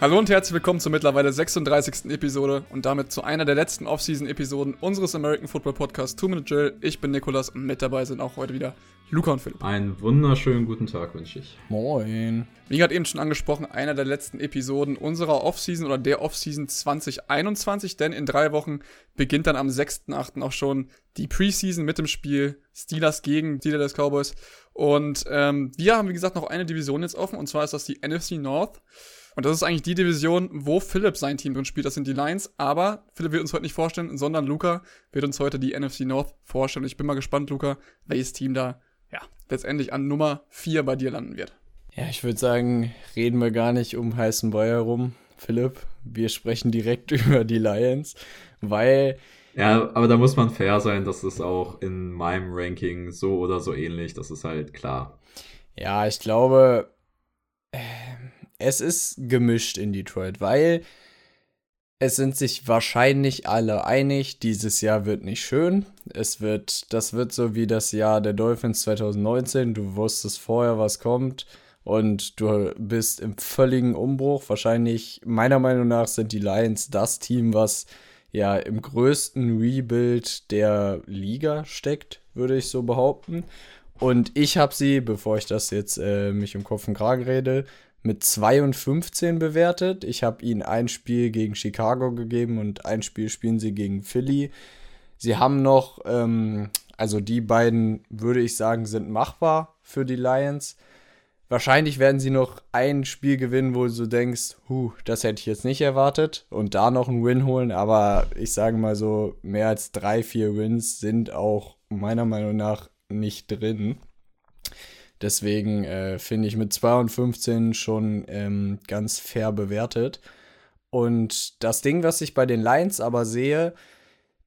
Hallo und herzlich willkommen zur mittlerweile 36. Episode und damit zu einer der letzten Off-Season-Episoden unseres American Football Podcasts Two Minute Drill. Ich bin Nikolas und mit dabei sind auch heute wieder Luca und Philipp. Einen wunderschönen guten Tag wünsche ich. Moin. Wie gerade eben schon angesprochen, einer der letzten Episoden unserer Off-Season oder der Off-Season 2021, denn in drei Wochen beginnt dann am 6.8. auch schon die Preseason mit dem Spiel Steelers gegen Steelers Cowboys. Und ähm, wir haben, wie gesagt, noch eine Division jetzt offen und zwar ist das die NFC North. Und das ist eigentlich die Division, wo Philipp sein Team drin spielt. Das sind die Lions. Aber Philipp wird uns heute nicht vorstellen, sondern Luca wird uns heute die NFC North vorstellen. Ich bin mal gespannt, Luca, welches Team da ja, letztendlich an Nummer 4 bei dir landen wird. Ja, ich würde sagen, reden wir gar nicht um heißen Boy herum, Philipp. Wir sprechen direkt über die Lions, weil. Ja, aber da muss man fair sein, das ist auch in meinem Ranking so oder so ähnlich, das ist halt klar. Ja, ich glaube, äh, es ist gemischt in Detroit, weil es sind sich wahrscheinlich alle einig, dieses Jahr wird nicht schön. Es wird, das wird so wie das Jahr der Dolphins 2019. Du wusstest vorher, was kommt und du bist im völligen Umbruch. Wahrscheinlich, meiner Meinung nach, sind die Lions das Team, was ja im größten Rebuild der Liga steckt, würde ich so behaupten. Und ich habe sie, bevor ich das jetzt äh, mich um Kopf und Kragen rede, mit 2 und 15 bewertet. Ich habe ihnen ein Spiel gegen Chicago gegeben und ein Spiel spielen sie gegen Philly. Sie haben noch, ähm, also die beiden, würde ich sagen, sind machbar für die Lions. Wahrscheinlich werden sie noch ein Spiel gewinnen, wo du denkst, huh, das hätte ich jetzt nicht erwartet und da noch einen Win holen, aber ich sage mal so, mehr als drei, vier Wins sind auch meiner Meinung nach nicht drin. Deswegen äh, finde ich mit 2 schon ähm, ganz fair bewertet. Und das Ding, was ich bei den Lions aber sehe,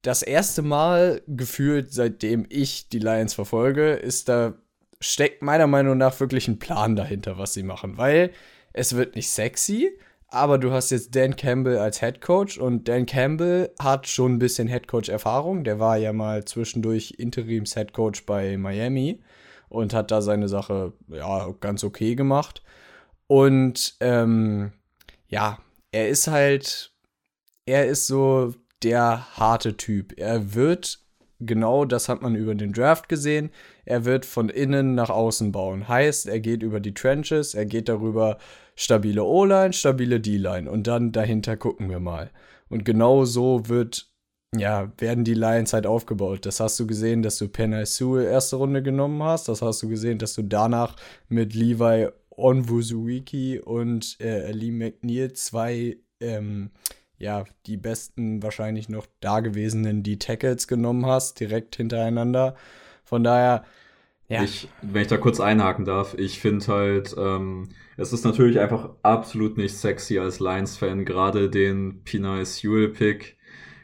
das erste Mal gefühlt, seitdem ich die Lions verfolge, ist da steckt meiner Meinung nach wirklich ein Plan dahinter, was sie machen, weil es wird nicht sexy, aber du hast jetzt Dan Campbell als Head Coach und Dan Campbell hat schon ein bisschen Head Coach Erfahrung. Der war ja mal zwischendurch Interims Head Coach bei Miami und hat da seine Sache ja ganz okay gemacht. Und ähm, ja, er ist halt, er ist so der harte Typ. Er wird, genau das hat man über den Draft gesehen, er wird von innen nach außen bauen. Heißt, er geht über die Trenches, er geht darüber stabile O-Line, stabile D-Line und dann dahinter gucken wir mal. Und genau so wird ja, werden die Lions halt aufgebaut. Das hast du gesehen, dass du Penai Sewell erste Runde genommen hast. Das hast du gesehen, dass du danach mit Levi Onwuzuiki und äh, Lee McNeil zwei, ähm, ja, die besten wahrscheinlich noch dagewesenen die Tackles genommen hast, direkt hintereinander. Von daher, ja. Ich, wenn ich da kurz einhaken darf, ich finde halt, ähm, es ist natürlich einfach absolut nicht sexy als Lions-Fan, gerade den Pinay Sewell-Pick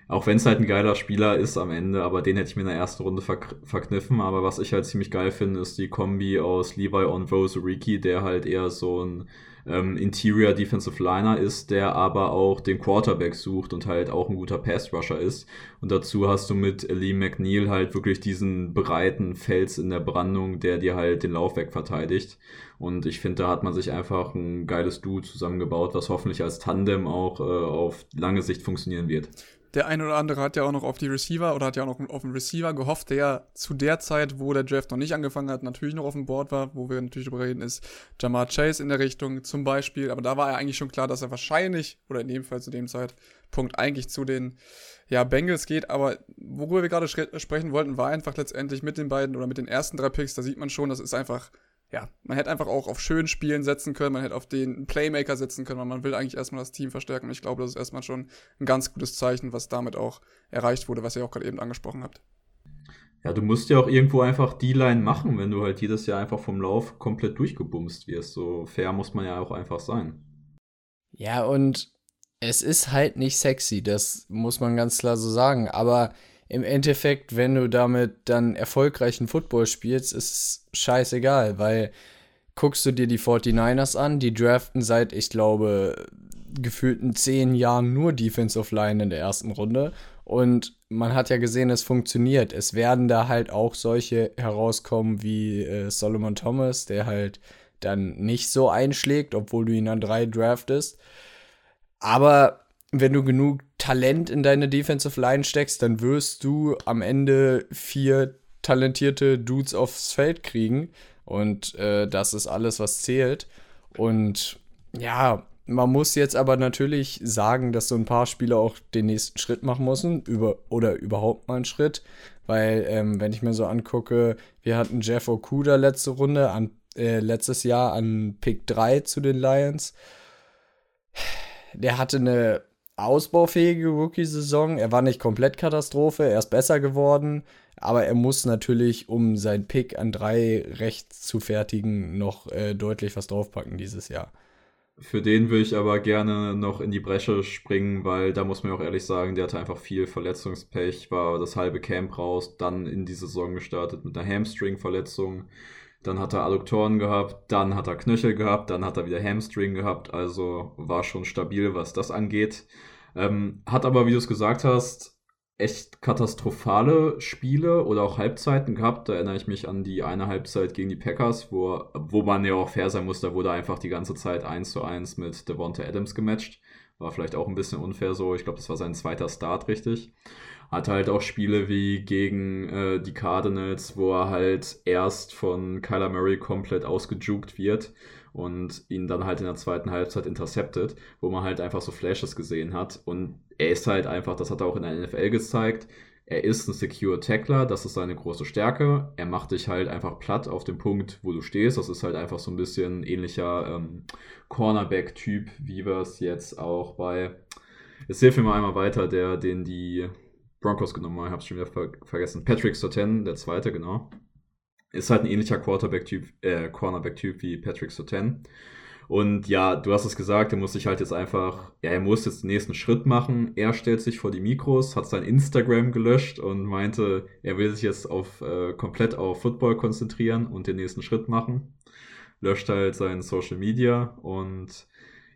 auch wenn es halt ein geiler Spieler ist am Ende, aber den hätte ich mir in der ersten Runde verk verkniffen. Aber was ich halt ziemlich geil finde, ist die Kombi aus Levi Onwozuriki, der halt eher so ein ähm, Interior Defensive Liner ist, der aber auch den Quarterback sucht und halt auch ein guter Pass Rusher ist. Und dazu hast du mit Lee McNeil halt wirklich diesen breiten Fels in der Brandung, der dir halt den Laufweg verteidigt. Und ich finde, da hat man sich einfach ein geiles Duo zusammengebaut, was hoffentlich als Tandem auch äh, auf lange Sicht funktionieren wird der eine oder andere hat ja auch noch auf die Receiver oder hat ja auch noch auf den Receiver gehofft, der zu der Zeit, wo der Draft noch nicht angefangen hat, natürlich noch auf dem Board war, wo wir natürlich drüber reden, ist Jamar Chase in der Richtung zum Beispiel. Aber da war er eigentlich schon klar, dass er wahrscheinlich, oder in dem Fall zu dem Zeitpunkt, eigentlich zu den ja, Bengals geht. Aber worüber wir gerade sprechen wollten, war einfach letztendlich mit den beiden oder mit den ersten drei Picks, da sieht man schon, das ist einfach ja, man hätte einfach auch auf schön Spielen setzen können, man hätte auf den Playmaker setzen können, weil man will eigentlich erstmal das Team verstärken. Und ich glaube, das ist erstmal schon ein ganz gutes Zeichen, was damit auch erreicht wurde, was ihr auch gerade eben angesprochen habt. Ja, du musst ja auch irgendwo einfach die Line machen, wenn du halt jedes Jahr einfach vom Lauf komplett durchgebumst wirst. So fair muss man ja auch einfach sein. Ja, und es ist halt nicht sexy, das muss man ganz klar so sagen. Aber im Endeffekt, wenn du damit dann erfolgreichen Football spielst, ist es scheißegal, weil guckst du dir die 49ers an, die draften seit, ich glaube, gefühlten zehn Jahren nur Defensive Line in der ersten Runde. Und man hat ja gesehen, es funktioniert. Es werden da halt auch solche herauskommen wie äh, Solomon Thomas, der halt dann nicht so einschlägt, obwohl du ihn an drei draftest. Aber wenn du genug Talent in deine Defensive Line steckst, dann wirst du am Ende vier talentierte Dudes aufs Feld kriegen. Und äh, das ist alles, was zählt. Und ja, man muss jetzt aber natürlich sagen, dass so ein paar Spieler auch den nächsten Schritt machen müssen über, oder überhaupt mal einen Schritt. Weil, ähm, wenn ich mir so angucke, wir hatten Jeff Okuda letzte Runde, an, äh, letztes Jahr an Pick 3 zu den Lions. Der hatte eine ausbaufähige Rookie-Saison. Er war nicht komplett Katastrophe, er ist besser geworden. Aber er muss natürlich, um sein Pick an 3 recht zu fertigen, noch äh, deutlich was draufpacken dieses Jahr. Für den würde ich aber gerne noch in die Bresche springen, weil da muss man auch ehrlich sagen, der hatte einfach viel Verletzungspech, war das halbe Camp raus, dann in die Saison gestartet mit einer Hamstring-Verletzung. Dann hat er Adduktoren gehabt, dann hat er Knöchel gehabt, dann hat er wieder Hamstring gehabt, also war schon stabil, was das angeht. Ähm, hat aber, wie du es gesagt hast, echt katastrophale Spiele oder auch Halbzeiten gehabt. Da erinnere ich mich an die eine Halbzeit gegen die Packers, wo, wo man ja auch fair sein muss, da wurde einfach die ganze Zeit 1 zu 1 mit Devonta Adams gematcht. War vielleicht auch ein bisschen unfair so. Ich glaube, das war sein zweiter Start, richtig. Hat halt auch Spiele wie gegen äh, die Cardinals, wo er halt erst von Kyler Murray komplett ausgejuckt wird und ihn dann halt in der zweiten Halbzeit interceptet, wo man halt einfach so Flashes gesehen hat. Und er ist halt einfach, das hat er auch in der NFL gezeigt, er ist ein Secure Tackler, das ist seine große Stärke. Er macht dich halt einfach platt auf dem Punkt, wo du stehst. Das ist halt einfach so ein bisschen ähnlicher ähm, Cornerback-Typ, wie wir es jetzt auch bei. Jetzt hilf mir mal einmal weiter, der, den die Broncos genommen ich hab's schon wieder ver vergessen. Patrick Soten, der zweite, genau. Ist halt ein ähnlicher Quarterback-Typ, äh, Cornerback-Typ wie Patrick Soten. Und ja, du hast es gesagt, er muss sich halt jetzt einfach, ja, er muss jetzt den nächsten Schritt machen. Er stellt sich vor die Mikros, hat sein Instagram gelöscht und meinte, er will sich jetzt auf äh, komplett auf Football konzentrieren und den nächsten Schritt machen. Löscht halt sein Social Media und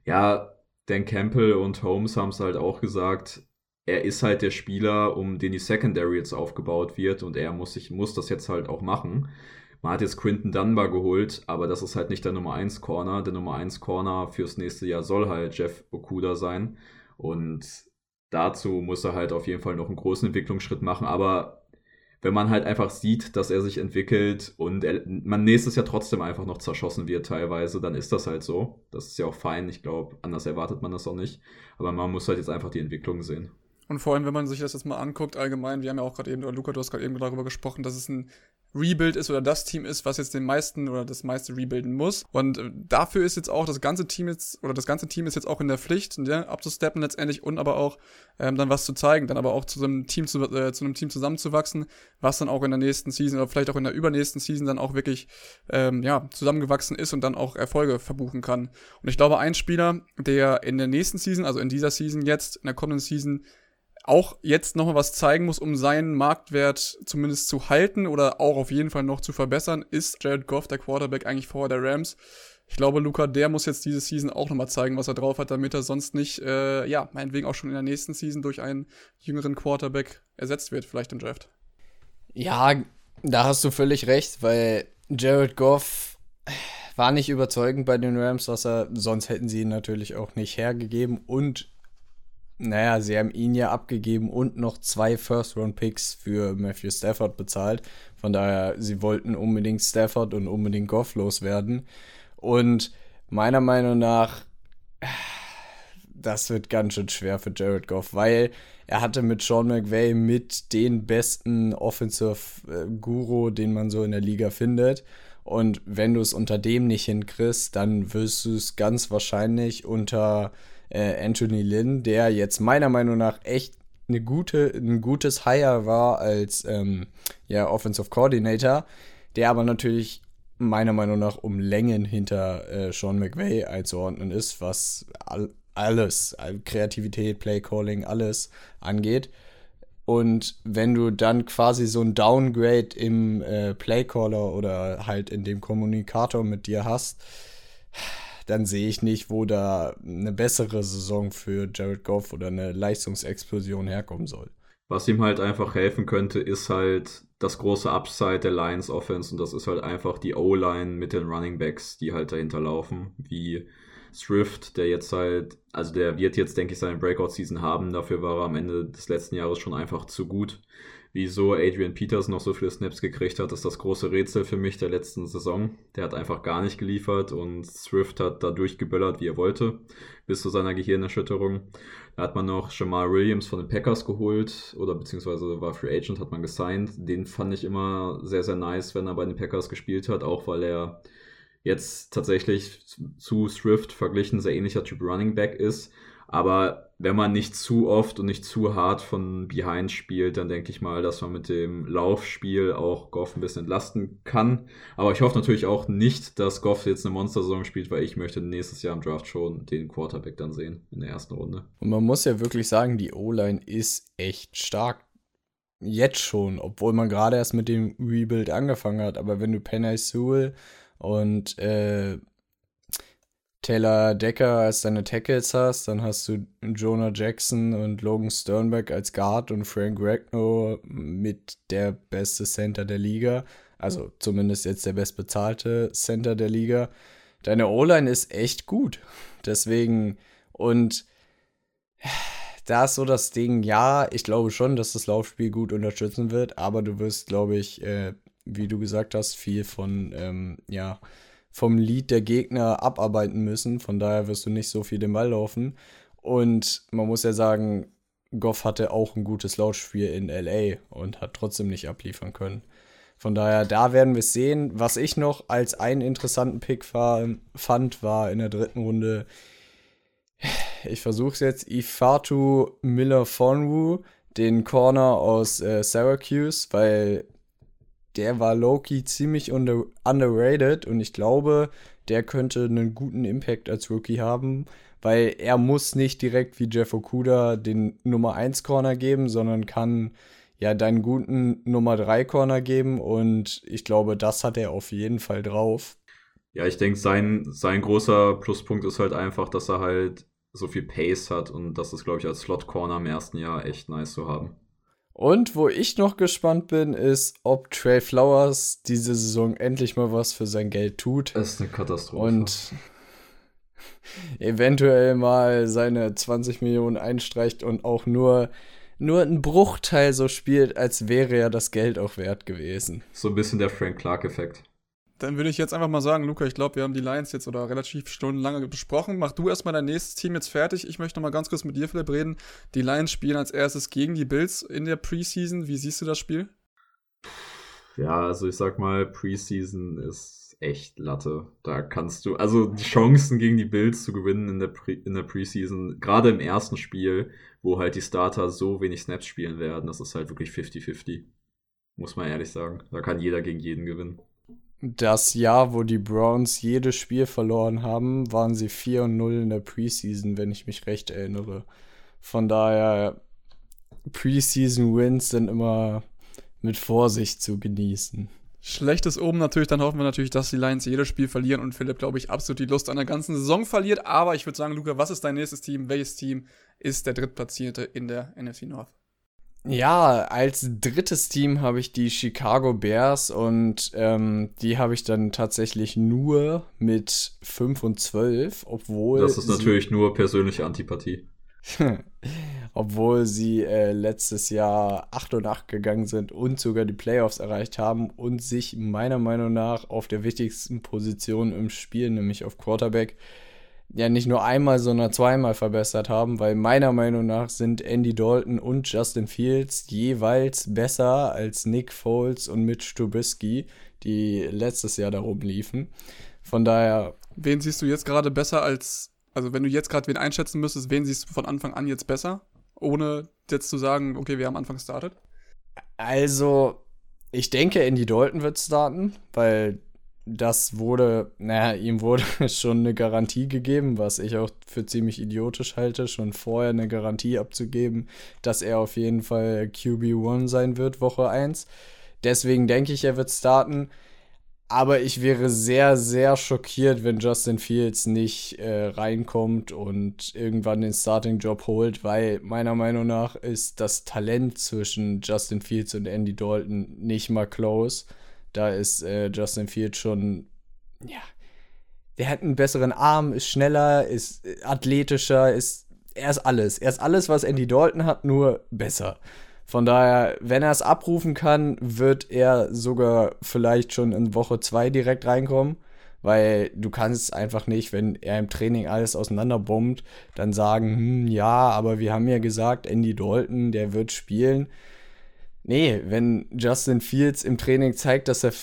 ja, Dan Campbell und Holmes haben es halt auch gesagt, er ist halt der Spieler, um den die Secondary jetzt aufgebaut wird und er muss, sich, muss das jetzt halt auch machen. Man hat jetzt Quinton Dunbar geholt, aber das ist halt nicht der Nummer 1 Corner. Der Nummer 1 Corner fürs nächste Jahr soll halt Jeff Okuda sein. Und dazu muss er halt auf jeden Fall noch einen großen Entwicklungsschritt machen. Aber wenn man halt einfach sieht, dass er sich entwickelt und er, man nächstes Jahr trotzdem einfach noch zerschossen wird teilweise, dann ist das halt so. Das ist ja auch fein. Ich glaube, anders erwartet man das auch nicht. Aber man muss halt jetzt einfach die Entwicklung sehen. Und vor allem, wenn man sich das jetzt mal anguckt, allgemein, wir haben ja auch gerade eben, oder Luca, du hast gerade eben darüber gesprochen, dass es ein Rebuild ist oder das Team ist, was jetzt den meisten oder das meiste rebuilden muss. Und äh, dafür ist jetzt auch das ganze Team jetzt, oder das ganze Team ist jetzt auch in der Pflicht, ja, abzusteppen letztendlich und aber auch ähm, dann was zu zeigen, dann aber auch zu einem Team zu, äh, zu einem Team zusammenzuwachsen, was dann auch in der nächsten Season oder vielleicht auch in der übernächsten Season dann auch wirklich ähm, ja, zusammengewachsen ist und dann auch Erfolge verbuchen kann. Und ich glaube, ein Spieler, der in der nächsten Season, also in dieser Season jetzt, in der kommenden Season, auch jetzt nochmal was zeigen muss, um seinen Marktwert zumindest zu halten oder auch auf jeden Fall noch zu verbessern, ist Jared Goff, der Quarterback, eigentlich vor der Rams. Ich glaube, Luca, der muss jetzt diese Season auch nochmal zeigen, was er drauf hat, damit er sonst nicht, äh, ja, meinetwegen auch schon in der nächsten Season durch einen jüngeren Quarterback ersetzt wird, vielleicht im Draft. Ja, da hast du völlig recht, weil Jared Goff war nicht überzeugend bei den Rams, was er, sonst hätten sie ihn natürlich auch nicht hergegeben und naja, sie haben ihn ja abgegeben und noch zwei First-Round-Picks für Matthew Stafford bezahlt. Von daher, sie wollten unbedingt Stafford und unbedingt Goff loswerden. Und meiner Meinung nach, das wird ganz schön schwer für Jared Goff, weil er hatte mit Sean McVay mit den besten Offensive-Guru, den man so in der Liga findet. Und wenn du es unter dem nicht hinkriegst, dann wirst du es ganz wahrscheinlich unter äh, Anthony Lynn, der jetzt meiner Meinung nach echt eine gute, ein gutes Hire war als ähm, ja, Offensive Coordinator, der aber natürlich meiner Meinung nach um Längen hinter äh, Sean McVay einzuordnen ist, was all, alles, Kreativität, Playcalling, alles angeht. Und wenn du dann quasi so ein Downgrade im äh, Playcaller oder halt in dem Kommunikator mit dir hast, dann sehe ich nicht, wo da eine bessere Saison für Jared Goff oder eine Leistungsexplosion herkommen soll. Was ihm halt einfach helfen könnte, ist halt das große Upside der Lions Offense und das ist halt einfach die O-Line mit den Running Backs, die halt dahinter laufen, wie Swift, der jetzt halt, also der wird jetzt, denke ich, seine Breakout-Season haben. Dafür war er am Ende des letzten Jahres schon einfach zu gut. Wieso Adrian Peters noch so viele Snaps gekriegt hat, ist das große Rätsel für mich der letzten Saison. Der hat einfach gar nicht geliefert und Swift hat da durchgeböllert, wie er wollte, bis zu seiner Gehirnerschütterung. Da hat man noch Jamal Williams von den Packers geholt oder beziehungsweise war Free Agent, hat man gesigned. Den fand ich immer sehr, sehr nice, wenn er bei den Packers gespielt hat, auch weil er jetzt tatsächlich zu Swift verglichen sehr ähnlicher Typ Running Back ist. Aber wenn man nicht zu oft und nicht zu hart von Behind spielt, dann denke ich mal, dass man mit dem Laufspiel auch Goff ein bisschen entlasten kann. Aber ich hoffe natürlich auch nicht, dass Goff jetzt eine Monster-Saison spielt, weil ich möchte nächstes Jahr im Draft schon den Quarterback dann sehen in der ersten Runde. Und man muss ja wirklich sagen, die O-Line ist echt stark. Jetzt schon, obwohl man gerade erst mit dem Rebuild angefangen hat. Aber wenn du Penny Sewell und äh, Taylor Decker als deine Tackles hast, dann hast du Jonah Jackson und Logan Sternberg als Guard und Frank Ragnow mit der beste Center der Liga. Also zumindest jetzt der bestbezahlte Center der Liga. Deine O-Line ist echt gut. Deswegen, und da ist so das Ding, ja, ich glaube schon, dass das Laufspiel gut unterstützen wird, aber du wirst, glaube ich, äh, wie du gesagt hast, viel von, ähm, ja, vom Lead der Gegner abarbeiten müssen. Von daher wirst du nicht so viel den Ball laufen. Und man muss ja sagen, Goff hatte auch ein gutes Lautspiel in LA und hat trotzdem nicht abliefern können. Von daher, da werden wir es sehen. Was ich noch als einen interessanten Pick war, fand, war in der dritten Runde, ich versuche es jetzt, Ifatu Miller Fonwu, den Corner aus äh, Syracuse, weil der war Loki ziemlich under, underrated und ich glaube, der könnte einen guten Impact als Rookie haben, weil er muss nicht direkt wie Jeff Okuda den Nummer 1 Corner geben, sondern kann ja deinen guten Nummer 3 Corner geben und ich glaube, das hat er auf jeden Fall drauf. Ja, ich denke, sein, sein großer Pluspunkt ist halt einfach, dass er halt so viel Pace hat und das ist, glaube ich, als Slot Corner im ersten Jahr echt nice zu haben. Und wo ich noch gespannt bin, ist, ob Trey Flowers diese Saison endlich mal was für sein Geld tut. Das ist eine Katastrophe. Und eventuell mal seine 20 Millionen einstreicht und auch nur, nur einen Bruchteil so spielt, als wäre er das Geld auch wert gewesen. So ein bisschen der Frank Clark-Effekt. Dann würde ich jetzt einfach mal sagen, Luca, ich glaube, wir haben die Lions jetzt oder relativ stundenlange besprochen. Mach du erstmal dein nächstes Team jetzt fertig. Ich möchte noch mal ganz kurz mit dir, Philipp, reden. Die Lions spielen als erstes gegen die Bills in der Preseason. Wie siehst du das Spiel? Ja, also ich sag mal, Preseason ist echt Latte. Da kannst du, also die Chancen gegen die Bills zu gewinnen in der, Pre in der Preseason, gerade im ersten Spiel, wo halt die Starter so wenig Snaps spielen werden, das ist halt wirklich 50-50. Muss man ehrlich sagen. Da kann jeder gegen jeden gewinnen das Jahr, wo die Browns jedes Spiel verloren haben, waren sie 4 und 0 in der Preseason, wenn ich mich recht erinnere. Von daher, Preseason Wins sind immer mit Vorsicht zu genießen. Schlechtes oben natürlich, dann hoffen wir natürlich, dass die Lions jedes Spiel verlieren und Philipp, glaube ich, absolut die Lust an der ganzen Saison verliert. Aber ich würde sagen, Luca, was ist dein nächstes Team? Welches Team ist der Drittplatzierte in der NFC North? Ja, als drittes Team habe ich die Chicago Bears und ähm, die habe ich dann tatsächlich nur mit 5 und 12, obwohl. Das ist natürlich nur persönliche Antipathie. obwohl sie äh, letztes Jahr 8 und 8 gegangen sind und sogar die Playoffs erreicht haben und sich meiner Meinung nach auf der wichtigsten Position im Spiel, nämlich auf Quarterback, ja nicht nur einmal, sondern zweimal verbessert haben, weil meiner Meinung nach sind Andy Dalton und Justin Fields jeweils besser als Nick Foles und Mitch Trubisky, die letztes Jahr darum liefen. Von daher. Wen siehst du jetzt gerade besser als, also wenn du jetzt gerade wen einschätzen müsstest, wen siehst du von Anfang an jetzt besser? Ohne jetzt zu sagen, okay, wir haben Anfang gestartet? Also, ich denke, Andy Dalton wird starten, weil das wurde, naja, ihm wurde schon eine Garantie gegeben, was ich auch für ziemlich idiotisch halte, schon vorher eine Garantie abzugeben, dass er auf jeden Fall QB1 sein wird, Woche 1. Deswegen denke ich, er wird starten. Aber ich wäre sehr, sehr schockiert, wenn Justin Fields nicht äh, reinkommt und irgendwann den Starting-Job holt, weil meiner Meinung nach ist das Talent zwischen Justin Fields und Andy Dalton nicht mal close. Da ist äh, Justin Fields schon, ja, der hat einen besseren Arm, ist schneller, ist athletischer, ist er ist alles. Er ist alles, was Andy Dalton hat, nur besser. Von daher, wenn er es abrufen kann, wird er sogar vielleicht schon in Woche 2 direkt reinkommen. Weil du kannst einfach nicht, wenn er im Training alles auseinanderbombt, dann sagen, hm, ja, aber wir haben ja gesagt, Andy Dalton, der wird spielen. Nee, wenn Justin Fields im Training zeigt, dass er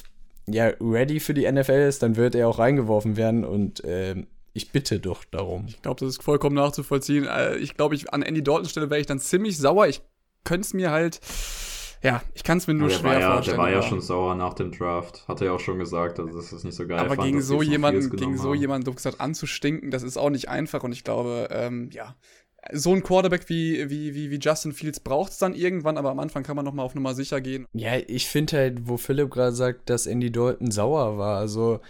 ja ready für die NFL ist, dann wird er auch reingeworfen werden und äh, ich bitte doch darum. Ich glaube, das ist vollkommen nachzuvollziehen. Äh, ich glaube, ich, an Andy Dalton Stelle wäre ich dann ziemlich sauer. Ich könnte es mir halt, ja, ich kann es mir nur der schwer ja, vorstellen. Der war ja schon sauer nach dem Draft. Hat er ja auch schon gesagt, also das ist nicht so geil. Aber fand, gegen so jemanden, gegen so haben. jemanden, du gesagt, anzustinken, das ist auch nicht einfach. Und ich glaube, ähm, ja, so ein Quarterback wie, wie, wie, wie Justin Fields braucht es dann irgendwann, aber am Anfang kann man noch mal auf Nummer sicher gehen. Ja, ich finde halt, wo Philipp gerade sagt, dass Andy Dalton sauer war, also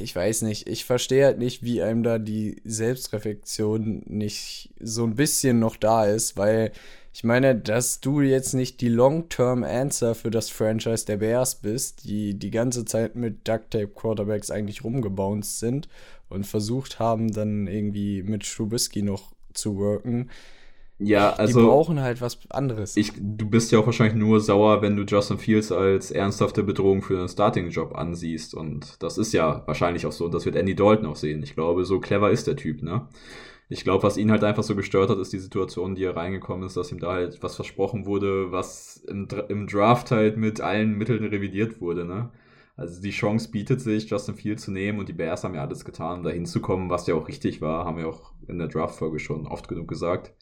ich weiß nicht, ich verstehe halt nicht, wie einem da die Selbstreflexion nicht so ein bisschen noch da ist, weil ich meine, dass du jetzt nicht die Long-Term-Answer für das Franchise der Bears bist, die die ganze Zeit mit Duct-Tape-Quarterbacks eigentlich rumgebounced sind und versucht haben, dann irgendwie mit Trubisky noch zu worken. Ja, also. Die brauchen halt was anderes. Ich, du bist ja auch wahrscheinlich nur sauer, wenn du Justin Fields als ernsthafte Bedrohung für einen Starting-Job ansiehst. Und das ist ja wahrscheinlich auch so. Und das wird Andy Dalton auch sehen. Ich glaube, so clever ist der Typ, ne? Ich glaube, was ihn halt einfach so gestört hat, ist die Situation, die er reingekommen ist, dass ihm da halt was versprochen wurde, was im, im Draft halt mit allen Mitteln revidiert wurde, ne? Also die Chance bietet sich, Justin Fields zu nehmen und die Bears haben ja alles getan, da hinzukommen, was ja auch richtig war, haben wir auch in der Draft-Folge schon oft genug gesagt.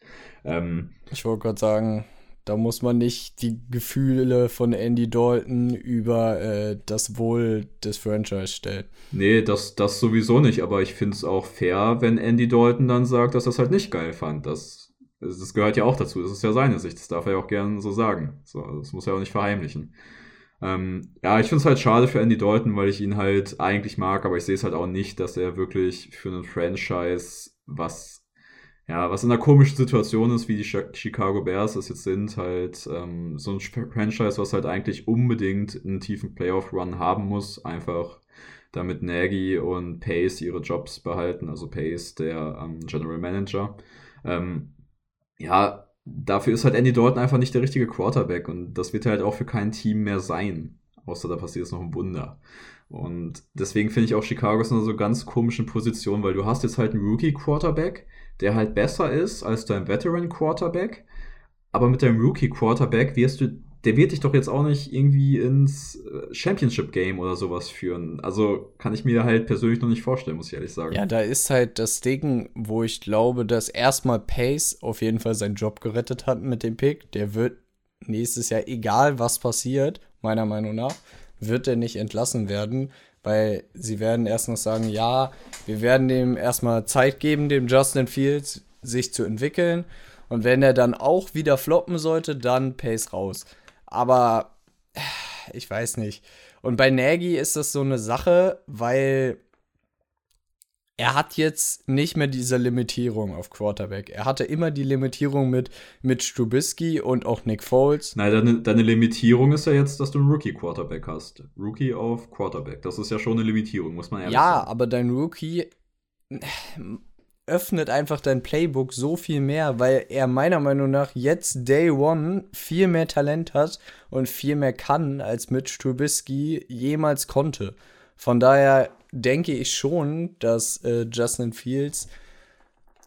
Ähm, ich wollte gerade sagen, da muss man nicht die Gefühle von Andy Dalton über äh, das Wohl des Franchise stellen. Nee, das, das sowieso nicht, aber ich finde es auch fair, wenn Andy Dalton dann sagt, dass er es halt nicht geil fand. Das, das gehört ja auch dazu, das ist ja seine Sicht, das darf er ja auch gerne so sagen. So, das muss er auch nicht verheimlichen. Ähm, ja, ich finde es halt schade für Andy Dalton, weil ich ihn halt eigentlich mag, aber ich sehe es halt auch nicht, dass er wirklich für einen Franchise was, ja, was in einer komischen Situation ist, wie die Chicago Bears es jetzt sind, halt ähm, so ein Franchise, was halt eigentlich unbedingt einen tiefen Playoff-Run haben muss, einfach damit Nagy und Pace ihre Jobs behalten, also Pace, der ähm, General Manager. Ähm, ja, dafür ist halt Andy Dalton einfach nicht der richtige Quarterback und das wird halt auch für kein Team mehr sein. Außer da passiert jetzt noch ein Wunder. Und deswegen finde ich auch Chicago ist in einer so ganz komischen Position, weil du hast jetzt halt einen Rookie-Quarterback, der halt besser ist als dein Veteran-Quarterback. Aber mit deinem Rookie-Quarterback wirst du der wird dich doch jetzt auch nicht irgendwie ins äh, Championship Game oder sowas führen. Also kann ich mir halt persönlich noch nicht vorstellen, muss ich ehrlich sagen. Ja, da ist halt das Ding, wo ich glaube, dass erstmal Pace auf jeden Fall seinen Job gerettet hat mit dem Pick. Der wird nächstes Jahr, egal was passiert, meiner Meinung nach, wird er nicht entlassen werden, weil sie werden erst noch sagen, ja, wir werden dem erstmal Zeit geben, dem Justin Fields sich zu entwickeln. Und wenn er dann auch wieder floppen sollte, dann Pace raus. Aber ich weiß nicht. Und bei Nagy ist das so eine Sache, weil er hat jetzt nicht mehr diese Limitierung auf Quarterback. Er hatte immer die Limitierung mit, mit Strubisky und auch Nick Foles. Nein, deine, deine Limitierung ist ja jetzt, dass du einen Rookie-Quarterback hast. Rookie auf Quarterback. Das ist ja schon eine Limitierung, muss man ehrlich ja, sagen. Ja, aber dein Rookie öffnet einfach dein Playbook so viel mehr, weil er meiner Meinung nach jetzt Day One viel mehr Talent hat und viel mehr kann, als Mitch Trubisky jemals konnte. Von daher denke ich schon, dass äh, Justin Fields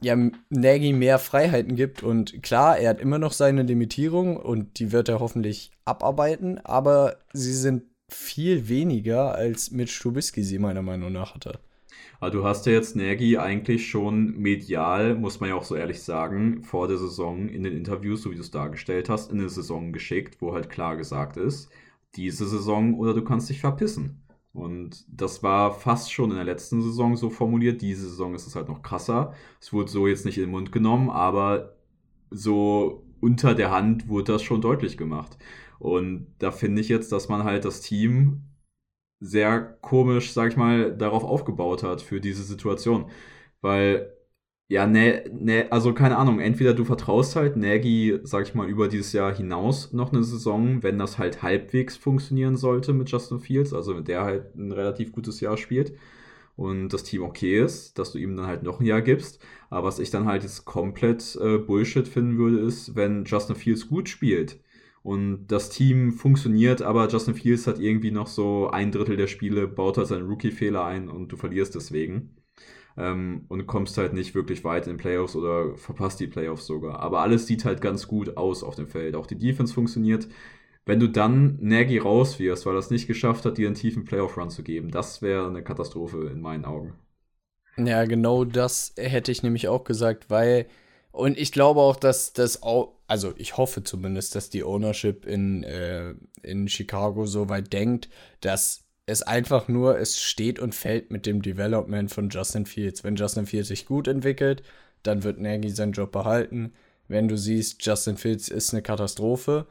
ja Nagy mehr Freiheiten gibt und klar, er hat immer noch seine Limitierung und die wird er hoffentlich abarbeiten, aber sie sind viel weniger als Mitch Trubisky sie meiner Meinung nach hatte. Aber du hast ja jetzt Nagy eigentlich schon medial, muss man ja auch so ehrlich sagen, vor der Saison in den Interviews, so wie du es dargestellt hast, in eine Saison geschickt, wo halt klar gesagt ist, diese Saison oder du kannst dich verpissen. Und das war fast schon in der letzten Saison so formuliert. Diese Saison ist es halt noch krasser. Es wurde so jetzt nicht in den Mund genommen, aber so unter der Hand wurde das schon deutlich gemacht. Und da finde ich jetzt, dass man halt das Team sehr komisch, sag ich mal, darauf aufgebaut hat für diese Situation. Weil, ja, ne, ne, also keine Ahnung, entweder du vertraust halt Nagy, sag ich mal, über dieses Jahr hinaus noch eine Saison, wenn das halt halbwegs funktionieren sollte mit Justin Fields, also wenn der halt ein relativ gutes Jahr spielt. und das Team okay ist, dass du ihm dann halt noch ein Jahr gibst. Aber was ich dann halt jetzt komplett äh, Bullshit finden würde, ist, wenn Justin Fields gut spielt und das Team funktioniert, aber Justin Fields hat irgendwie noch so ein Drittel der Spiele, baut halt seinen Rookie-Fehler ein und du verlierst deswegen. Ähm, und kommst halt nicht wirklich weit in den Playoffs oder verpasst die Playoffs sogar. Aber alles sieht halt ganz gut aus auf dem Feld. Auch die Defense funktioniert. Wenn du dann Nagy rauswirfst, weil er es nicht geschafft hat, dir einen tiefen Playoff-Run zu geben, das wäre eine Katastrophe in meinen Augen. Ja, genau das hätte ich nämlich auch gesagt, weil, und ich glaube auch, dass das auch, also ich hoffe zumindest, dass die Ownership in, äh, in Chicago so weit denkt, dass es einfach nur, es steht und fällt mit dem Development von Justin Fields. Wenn Justin Fields sich gut entwickelt, dann wird Nagy seinen Job behalten. Wenn du siehst, Justin Fields ist eine Katastrophe,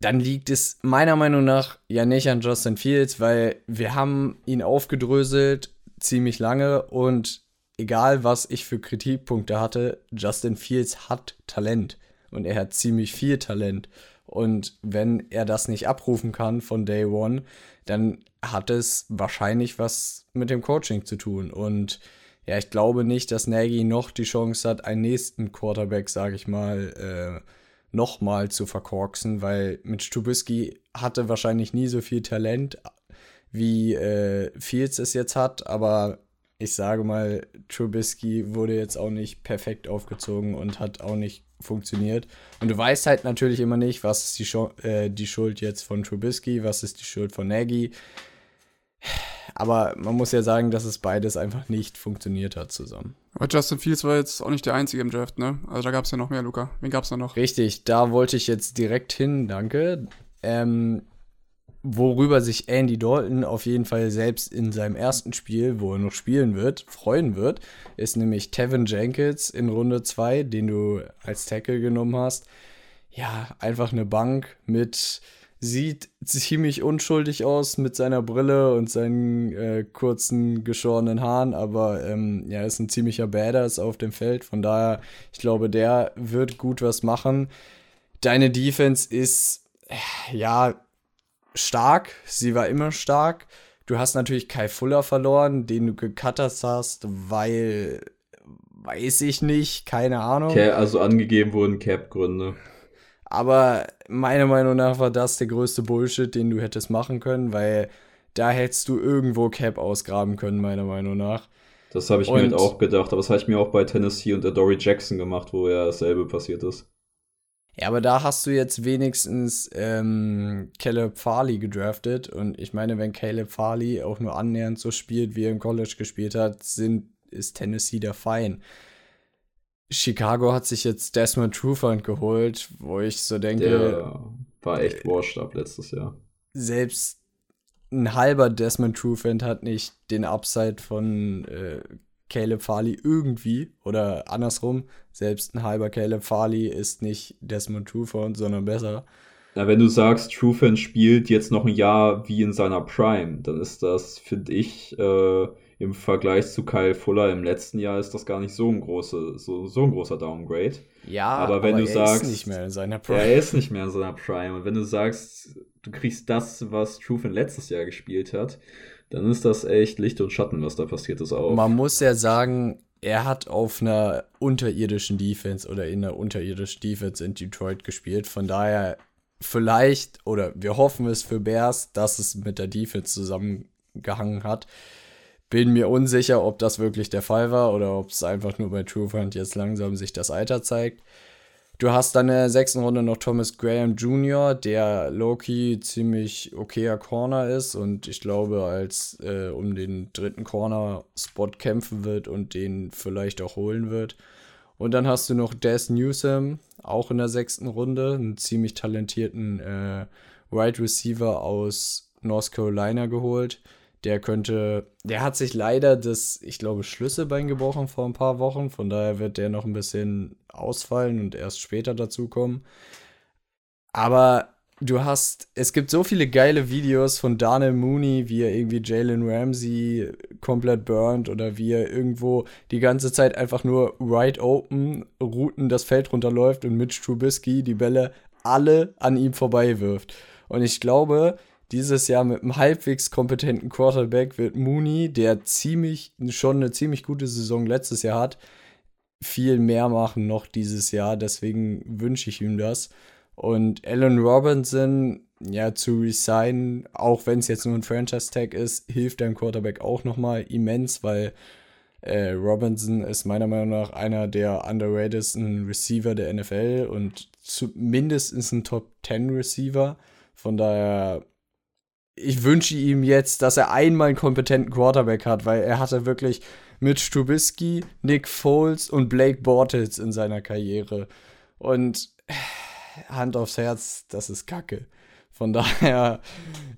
dann liegt es meiner Meinung nach ja nicht an Justin Fields, weil wir haben ihn aufgedröselt ziemlich lange und egal was ich für Kritikpunkte hatte, Justin Fields hat Talent und er hat ziemlich viel Talent. Und wenn er das nicht abrufen kann von Day One, dann hat es wahrscheinlich was mit dem Coaching zu tun. Und ja, ich glaube nicht, dass Nagy noch die Chance hat, einen nächsten Quarterback, sage ich mal, äh, nochmal zu verkorksen, weil mit Stubisky hatte wahrscheinlich nie so viel Talent, wie äh, Fields es jetzt hat, aber ich sage mal, Trubisky wurde jetzt auch nicht perfekt aufgezogen und hat auch nicht funktioniert. Und du weißt halt natürlich immer nicht, was ist die, Scho äh, die Schuld jetzt von Trubisky, was ist die Schuld von Nagy. Aber man muss ja sagen, dass es beides einfach nicht funktioniert hat zusammen. Aber Justin Fields war jetzt auch nicht der Einzige im Draft, ne? Also da gab es ja noch mehr, Luca. Wen gab es da noch? Richtig, da wollte ich jetzt direkt hin, danke. Ähm, worüber sich Andy Dalton auf jeden Fall selbst in seinem ersten Spiel, wo er noch spielen wird, freuen wird, ist nämlich Tevin Jenkins in Runde 2, den du als Tackle genommen hast. Ja, einfach eine Bank mit, sieht ziemlich unschuldig aus mit seiner Brille und seinen äh, kurzen geschorenen Haaren, aber ähm, ja, ist ein ziemlicher Badass auf dem Feld. Von daher, ich glaube, der wird gut was machen. Deine Defense ist, ja, stark, sie war immer stark. Du hast natürlich Kai Fuller verloren, den du gecuttet hast, weil weiß ich nicht, keine Ahnung. Also angegeben wurden Cap-Gründe. Aber meiner Meinung nach war das der größte Bullshit, den du hättest machen können, weil da hättest du irgendwo Cap ausgraben können, meiner Meinung nach. Das habe ich und, mir halt auch gedacht, aber das habe ich mir auch bei Tennessee und der Dory Jackson gemacht, wo ja dasselbe passiert ist. Ja, aber da hast du jetzt wenigstens ähm, Caleb Farley gedraftet. Und ich meine, wenn Caleb Farley auch nur annähernd so spielt, wie er im College gespielt hat, sind, ist Tennessee der Fein. Chicago hat sich jetzt Desmond Trufant geholt, wo ich so denke. Der war echt washed up letztes Jahr. Selbst ein halber Desmond Trufant hat nicht den Upside von äh, Caleb Farley irgendwie oder andersrum, selbst ein halber Caleb Farley ist nicht Desmond Trufant, sondern besser. Na, wenn du sagst, Trufant spielt jetzt noch ein Jahr wie in seiner Prime, dann ist das, finde ich, äh, im Vergleich zu Kyle Fuller im letzten Jahr ist das gar nicht so ein, große, so, so ein großer Downgrade. Ja, aber wenn aber du er sagst, ist nicht mehr in seiner Prime. Er ist nicht mehr in seiner Prime. Und wenn du sagst, du kriegst das, was Trufant letztes Jahr gespielt hat, dann ist das echt Licht und Schatten, was da passiert ist auch. Man muss ja sagen, er hat auf einer unterirdischen Defense oder in einer unterirdischen Defense in Detroit gespielt. Von daher vielleicht, oder wir hoffen es für Bears, dass es mit der Defense zusammengehangen hat. Bin mir unsicher, ob das wirklich der Fall war oder ob es einfach nur bei Truefront jetzt langsam sich das Alter zeigt. Du hast dann in der sechsten Runde noch Thomas Graham Jr., der Loki ziemlich okayer Corner ist und ich glaube, als äh, um den dritten Corner-Spot kämpfen wird und den vielleicht auch holen wird. Und dann hast du noch Des Newsom, auch in der sechsten Runde, einen ziemlich talentierten äh, Wide Receiver aus North Carolina geholt. Der könnte, der hat sich leider das, ich glaube, Schlüsselbein gebrochen vor ein paar Wochen. Von daher wird der noch ein bisschen ausfallen und erst später dazukommen. Aber du hast, es gibt so viele geile Videos von Daniel Mooney, wie er irgendwie Jalen Ramsey komplett burnt oder wie er irgendwo die ganze Zeit einfach nur right open Routen das Feld runterläuft und Mitch Trubisky die Bälle alle an ihm vorbei wirft. Und ich glaube, dieses Jahr mit einem halbwegs kompetenten Quarterback wird Mooney, der ziemlich, schon eine ziemlich gute Saison letztes Jahr hat, viel mehr machen noch dieses Jahr. Deswegen wünsche ich ihm das. Und Allen Robinson, ja, zu resignen, auch wenn es jetzt nur ein Franchise-Tag ist, hilft deinem Quarterback auch nochmal immens, weil äh, Robinson ist meiner Meinung nach einer der underratedsten Receiver der NFL und zumindest ein Top 10 Receiver. Von daher, ich wünsche ihm jetzt, dass er einmal einen kompetenten Quarterback hat, weil er hatte wirklich mit Trubisky, Nick Foles und Blake Bortles in seiner Karriere. Und Hand aufs Herz, das ist Kacke. Von daher,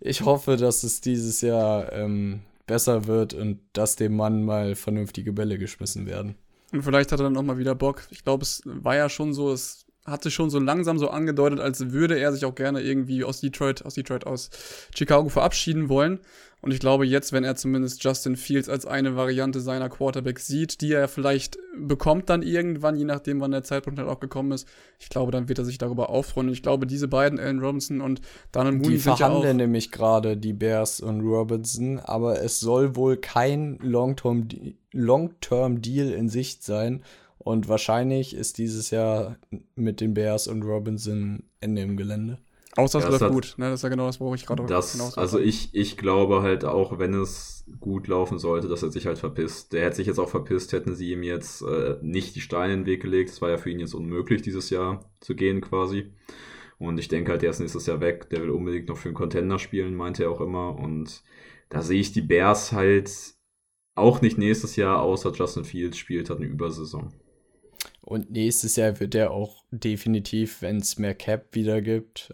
ich hoffe, dass es dieses Jahr ähm, besser wird und dass dem Mann mal vernünftige Bälle geschmissen werden. Und vielleicht hat er dann auch mal wieder Bock. Ich glaube, es war ja schon so, es hat sich schon so langsam so angedeutet, als würde er sich auch gerne irgendwie aus Detroit, aus Detroit, aus Chicago verabschieden wollen. Und ich glaube jetzt, wenn er zumindest Justin Fields als eine Variante seiner Quarterback sieht, die er vielleicht bekommt dann irgendwann, je nachdem, wann der Zeitpunkt halt auch gekommen ist, ich glaube, dann wird er sich darüber auffreuen. Und ich glaube, diese beiden, Allen Robinson und Donald Mooney, die sind ja nämlich gerade die Bears und Robinson, aber es soll wohl kein Long-Term-Deal Long in Sicht sein. Und wahrscheinlich ist dieses Jahr mit den Bears und Robinson Ende im Gelände. Außer es ja, läuft gut, ne? Das ist ja genau das, worauf ich gerade hinaus Also ich, ich glaube halt auch, wenn es gut laufen sollte, dass er sich halt verpisst. Der hätte sich jetzt auch verpisst, hätten sie ihm jetzt äh, nicht die Steine in den Weg gelegt. Es war ja für ihn jetzt unmöglich, dieses Jahr zu gehen quasi. Und ich denke halt, der ist nächstes Jahr weg. Der will unbedingt noch für einen Contender spielen, meinte er auch immer. Und da sehe ich die Bears halt auch nicht nächstes Jahr, außer Justin Fields spielt, hat eine Übersaison. Und nächstes Jahr wird er auch definitiv, wenn es mehr Cap wieder gibt,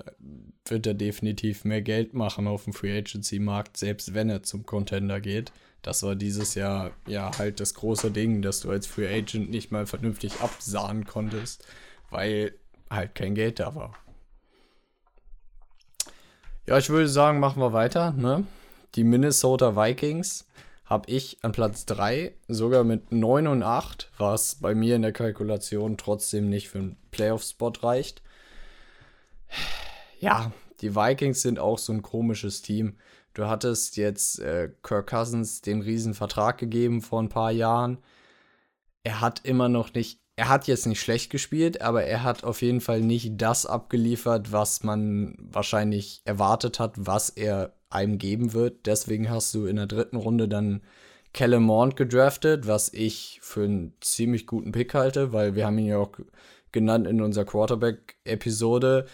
wird er definitiv mehr Geld machen auf dem Free Agency Markt, selbst wenn er zum Contender geht. Das war dieses Jahr ja halt das große Ding, dass du als Free Agent nicht mal vernünftig absahen konntest, weil halt kein Geld da war. Ja, ich würde sagen, machen wir weiter, ne? Die Minnesota Vikings habe ich an Platz 3, sogar mit 9 und 8, was bei mir in der Kalkulation trotzdem nicht für einen Playoff-Spot reicht. Ja, die Vikings sind auch so ein komisches Team. Du hattest jetzt äh, Kirk Cousins den riesen Vertrag gegeben vor ein paar Jahren. Er hat immer noch nicht, er hat jetzt nicht schlecht gespielt, aber er hat auf jeden Fall nicht das abgeliefert, was man wahrscheinlich erwartet hat, was er einem geben wird. Deswegen hast du in der dritten Runde dann Kellen Mond gedraftet, was ich für einen ziemlich guten Pick halte, weil wir haben ihn ja auch genannt in unserer Quarterback-Episode.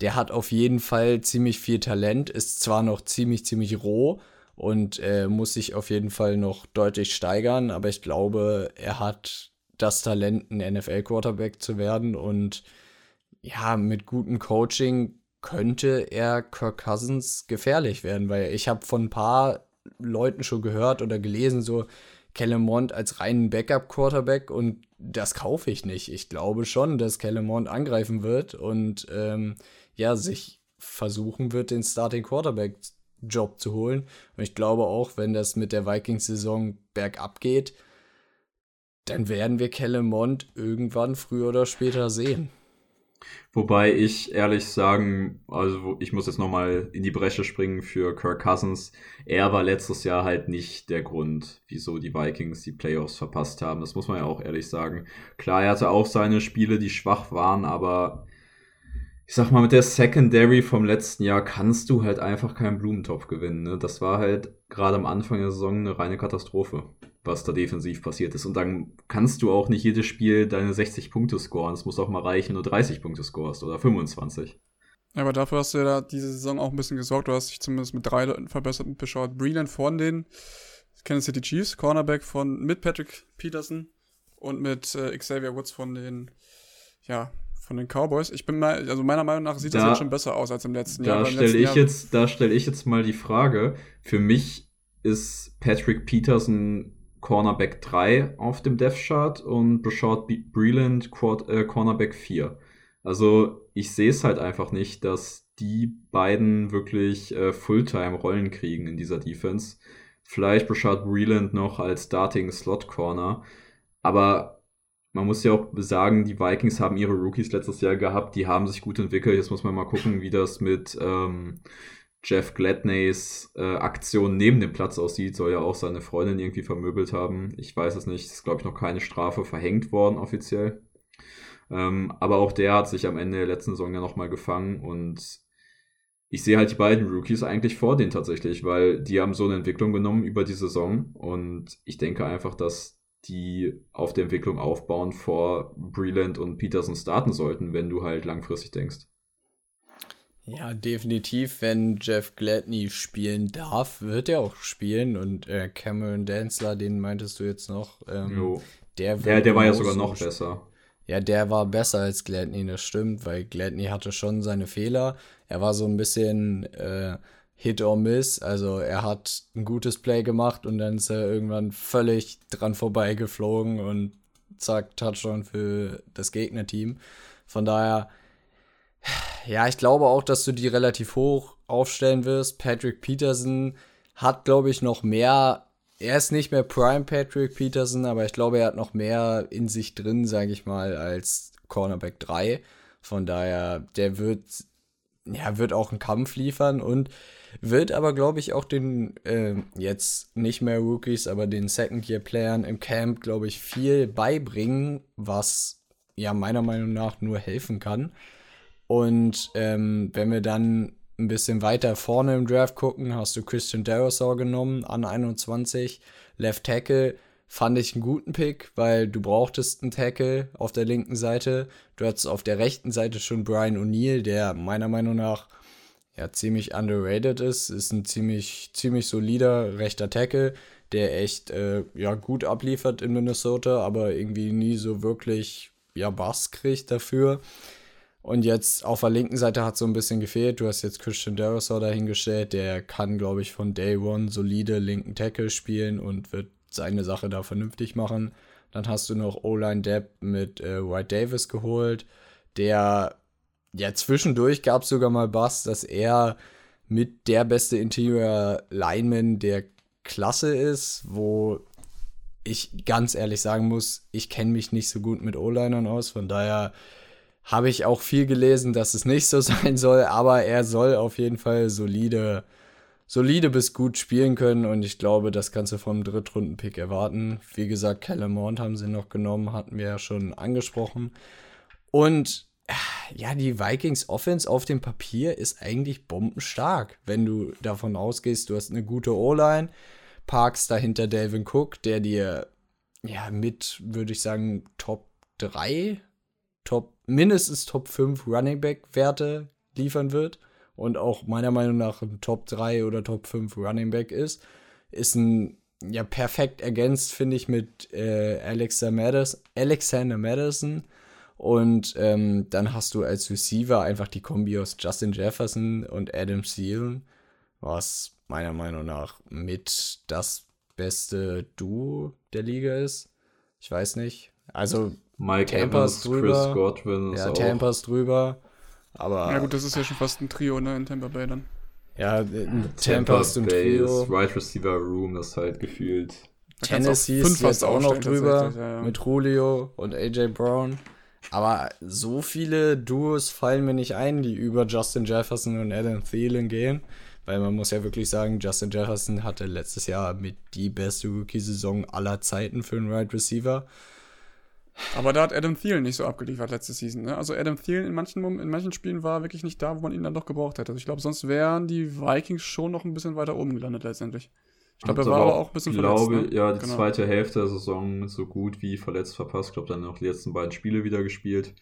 Der hat auf jeden Fall ziemlich viel Talent, ist zwar noch ziemlich, ziemlich roh und äh, muss sich auf jeden Fall noch deutlich steigern, aber ich glaube, er hat das Talent, ein NFL-Quarterback zu werden und ja, mit gutem Coaching könnte er Kirk Cousins gefährlich werden, weil ich habe von ein paar Leuten schon gehört oder gelesen, so Kellen Mond als reinen Backup-Quarterback und das kaufe ich nicht. Ich glaube schon, dass Kellen Mond angreifen wird und ähm, ja, sich versuchen wird, den Starting Quarterback-Job zu holen. Und ich glaube auch, wenn das mit der Vikings-Saison bergab geht, dann werden wir Kellen Mond irgendwann früher oder später sehen. Wobei ich ehrlich sagen, also ich muss jetzt nochmal in die Bresche springen für Kirk Cousins. Er war letztes Jahr halt nicht der Grund, wieso die Vikings die Playoffs verpasst haben. Das muss man ja auch ehrlich sagen. Klar, er hatte auch seine Spiele, die schwach waren, aber ich sag mal, mit der Secondary vom letzten Jahr kannst du halt einfach keinen Blumentopf gewinnen. Ne? Das war halt gerade am Anfang der Saison eine reine Katastrophe was da defensiv passiert ist. Und dann kannst du auch nicht jedes Spiel deine 60 Punkte scoren. Es muss auch mal reichen, du 30 Punkte scorest oder 25. Ja, aber dafür hast du ja diese Saison auch ein bisschen gesorgt. Du hast dich zumindest mit drei Leuten verbessert mit Bishard Breland von den Kansas City Chiefs, Cornerback von mit Patrick Peterson und mit äh, Xavier Woods von den, ja, von den Cowboys. Ich bin mal, also meiner Meinung nach sieht da, das jetzt schon besser aus als im letzten da Jahr. Stell ich jetzt, da stelle ich jetzt mal die Frage. Für mich ist Patrick Peterson Cornerback 3 auf dem Death Chart und Brashard Breland äh, Cornerback 4. Also ich sehe es halt einfach nicht, dass die beiden wirklich äh, Fulltime Rollen kriegen in dieser Defense. Vielleicht Brashard Breland noch als Starting Slot Corner, aber man muss ja auch sagen, die Vikings haben ihre Rookies letztes Jahr gehabt, die haben sich gut entwickelt. Jetzt muss man mal gucken, wie das mit ähm, Jeff Gladneys äh, Aktion neben dem Platz aussieht, soll ja auch seine Freundin irgendwie vermöbelt haben. Ich weiß es nicht, ist glaube ich noch keine Strafe verhängt worden offiziell. Ähm, aber auch der hat sich am Ende der letzten Saison ja nochmal gefangen und ich sehe halt die beiden Rookies eigentlich vor denen tatsächlich, weil die haben so eine Entwicklung genommen über die Saison und ich denke einfach, dass die auf der Entwicklung aufbauen vor Breland und Peterson starten sollten, wenn du halt langfristig denkst. Ja, definitiv, wenn Jeff Gladney spielen darf, wird er auch spielen. Und äh, Cameron Danzler, den meintest du jetzt noch, ähm, der, der, der war ja sogar noch besser. Ja, der war besser als Gladney, das stimmt, weil Gladney hatte schon seine Fehler. Er war so ein bisschen äh, Hit or Miss, also er hat ein gutes Play gemacht und dann ist er irgendwann völlig dran vorbeigeflogen und zack, Touchdown für das Gegnerteam. Von daher, ja, ich glaube auch, dass du die relativ hoch aufstellen wirst. Patrick Peterson hat, glaube ich, noch mehr er ist nicht mehr Prime Patrick Peterson, aber ich glaube, er hat noch mehr in sich drin, sage ich mal, als Cornerback 3. Von daher, der wird, ja, wird auch einen Kampf liefern und wird aber, glaube ich, auch den äh, jetzt nicht mehr Rookies, aber den Second-Year-Playern im Camp, glaube ich, viel beibringen, was ja meiner Meinung nach nur helfen kann. Und ähm, wenn wir dann ein bisschen weiter vorne im Draft gucken, hast du Christian Darasaur genommen an 21. Left Tackle fand ich einen guten Pick, weil du brauchtest einen Tackle auf der linken Seite. Du hattest auf der rechten Seite schon Brian O'Neill, der meiner Meinung nach ja ziemlich underrated ist, ist ein ziemlich ziemlich solider rechter Tackle, der echt äh, ja gut abliefert in Minnesota, aber irgendwie nie so wirklich ja Bass kriegt dafür. Und jetzt auf der linken Seite hat so ein bisschen gefehlt. Du hast jetzt Christian Derosaur dahingestellt. Der kann, glaube ich, von Day One solide linken Tackle spielen und wird seine Sache da vernünftig machen. Dann hast du noch O-Line Depp mit äh, White Davis geholt. Der, ja, zwischendurch gab es sogar mal Bass, dass er mit der beste Interior Lineman der Klasse ist, wo ich ganz ehrlich sagen muss, ich kenne mich nicht so gut mit O-Linern aus. Von daher habe ich auch viel gelesen, dass es nicht so sein soll, aber er soll auf jeden Fall solide, solide bis gut spielen können und ich glaube, das kannst du vom Drittrunden-Pick erwarten. Wie gesagt, Kellermont haben sie noch genommen, hatten wir ja schon angesprochen. Und ja, die Vikings Offense auf dem Papier ist eigentlich bombenstark, wenn du davon ausgehst, du hast eine gute O-Line, parkst dahinter Delvin Cook, der dir ja mit, würde ich sagen, Top 3 Top, mindestens Top 5 Running Back Werte liefern wird und auch meiner Meinung nach ein Top 3 oder Top 5 Running Back ist, ist ein ja perfekt ergänzt, finde ich, mit äh, Alexa Madison, Alexander Madison. Und ähm, dann hast du als Receiver einfach die Kombi aus Justin Jefferson und Adam Thielen, was meiner Meinung nach mit das beste Duo der Liga ist. Ich weiß nicht. Also Mike Tampers drüber. Chris Godwin ja, Tampers drüber. Aber. Ja, gut, das ist ja schon fast ein Trio, ne, in Tampa Bay dann. Ja, Tampers und Trio. Right Receiver Room, das halt gefühlt. Tennessee ist jetzt auch noch drüber ja, ja. mit Julio und AJ Brown. Aber so viele Duos fallen mir nicht ein, die über Justin Jefferson und Adam Thielen gehen. Weil man muss ja wirklich sagen, Justin Jefferson hatte letztes Jahr mit die beste Rookie-Saison aller Zeiten für einen Right Receiver. Aber da hat Adam Thielen nicht so abgeliefert letzte Season. Ne? Also Adam Thielen in manchen, in manchen Spielen war wirklich nicht da, wo man ihn dann doch gebraucht hätte. Also ich glaube, sonst wären die Vikings schon noch ein bisschen weiter oben gelandet letztendlich. Ich glaube, er war aber auch ein bisschen glaube, verletzt. Ne? Ja, die genau. zweite Hälfte der Saison so gut wie verletzt verpasst. Ich glaube, dann noch die letzten beiden Spiele wieder gespielt.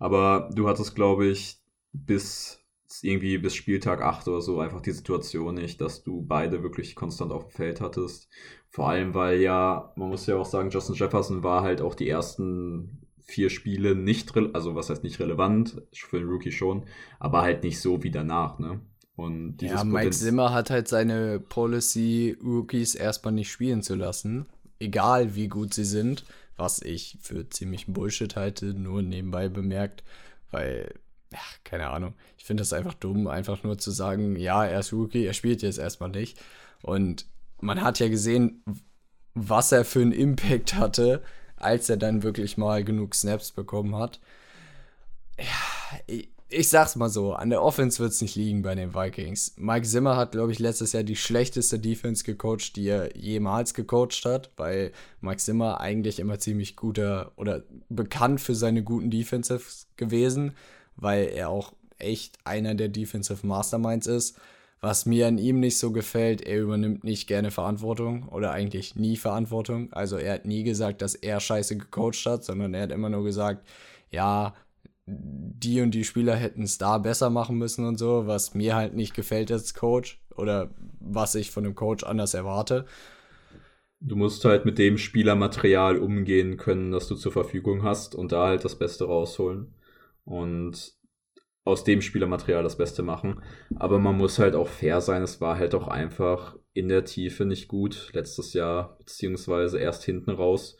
Aber du hattest, glaube ich, bis irgendwie bis Spieltag 8 oder so einfach die Situation nicht, dass du beide wirklich konstant auf dem Feld hattest. Vor allem, weil ja, man muss ja auch sagen, Justin Jefferson war halt auch die ersten vier Spiele nicht, also was heißt nicht relevant, für den Rookie schon, aber halt nicht so wie danach, ne? Und ja, Mike Potenz Zimmer hat halt seine Policy, Rookies erstmal nicht spielen zu lassen, egal wie gut sie sind, was ich für ziemlich Bullshit halte, nur nebenbei bemerkt, weil, ja, keine Ahnung, ich finde das einfach dumm, einfach nur zu sagen, ja, er ist Rookie, er spielt jetzt erstmal nicht. Und man hat ja gesehen, was er für einen Impact hatte, als er dann wirklich mal genug Snaps bekommen hat. Ja, ich sag's mal so, an der Offense wird's nicht liegen bei den Vikings. Mike Zimmer hat, glaube ich, letztes Jahr die schlechteste Defense gecoacht, die er jemals gecoacht hat, weil Mike Zimmer eigentlich immer ziemlich guter oder bekannt für seine guten Defensives gewesen, weil er auch echt einer der Defensive Masterminds ist. Was mir an ihm nicht so gefällt, er übernimmt nicht gerne Verantwortung oder eigentlich nie Verantwortung. Also er hat nie gesagt, dass er scheiße gecoacht hat, sondern er hat immer nur gesagt, ja, die und die Spieler hätten es da besser machen müssen und so, was mir halt nicht gefällt als Coach oder was ich von einem Coach anders erwarte. Du musst halt mit dem Spielermaterial umgehen können, das du zur Verfügung hast und da halt das Beste rausholen. Und aus dem Spielermaterial das Beste machen. Aber man muss halt auch fair sein. Es war halt auch einfach in der Tiefe nicht gut letztes Jahr, beziehungsweise erst hinten raus.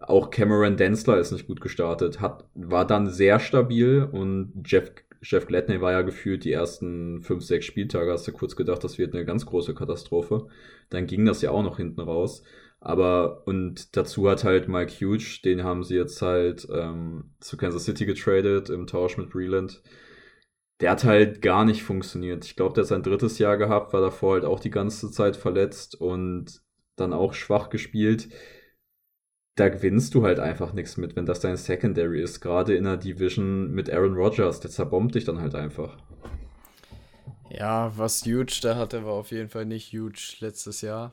Auch Cameron Densler ist nicht gut gestartet, hat, war dann sehr stabil und Jeff, Jeff Gladney war ja gefühlt die ersten fünf, sechs Spieltage, hast du kurz gedacht, das wird eine ganz große Katastrophe. Dann ging das ja auch noch hinten raus. Aber, und dazu hat halt Mike Hughes, den haben sie jetzt halt ähm, zu Kansas City getradet im Tausch mit Breland der hat halt gar nicht funktioniert. Ich glaube, der hat sein drittes Jahr gehabt, war davor halt auch die ganze Zeit verletzt und dann auch schwach gespielt. Da gewinnst du halt einfach nichts mit, wenn das dein Secondary ist. Gerade in der Division mit Aaron Rodgers, der zerbombt dich dann halt einfach. Ja, was huge da hatte, war auf jeden Fall nicht huge letztes Jahr.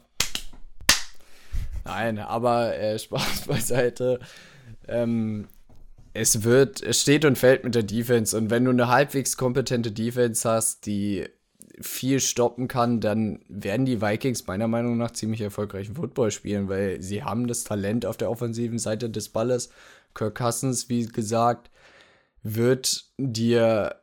Nein, aber äh, Spaß beiseite. Ähm, es wird, es steht und fällt mit der Defense. Und wenn du eine halbwegs kompetente Defense hast, die viel stoppen kann, dann werden die Vikings meiner Meinung nach ziemlich erfolgreichen Football spielen, weil sie haben das Talent auf der offensiven Seite des Balles. Kirk Cousins, wie gesagt, wird dir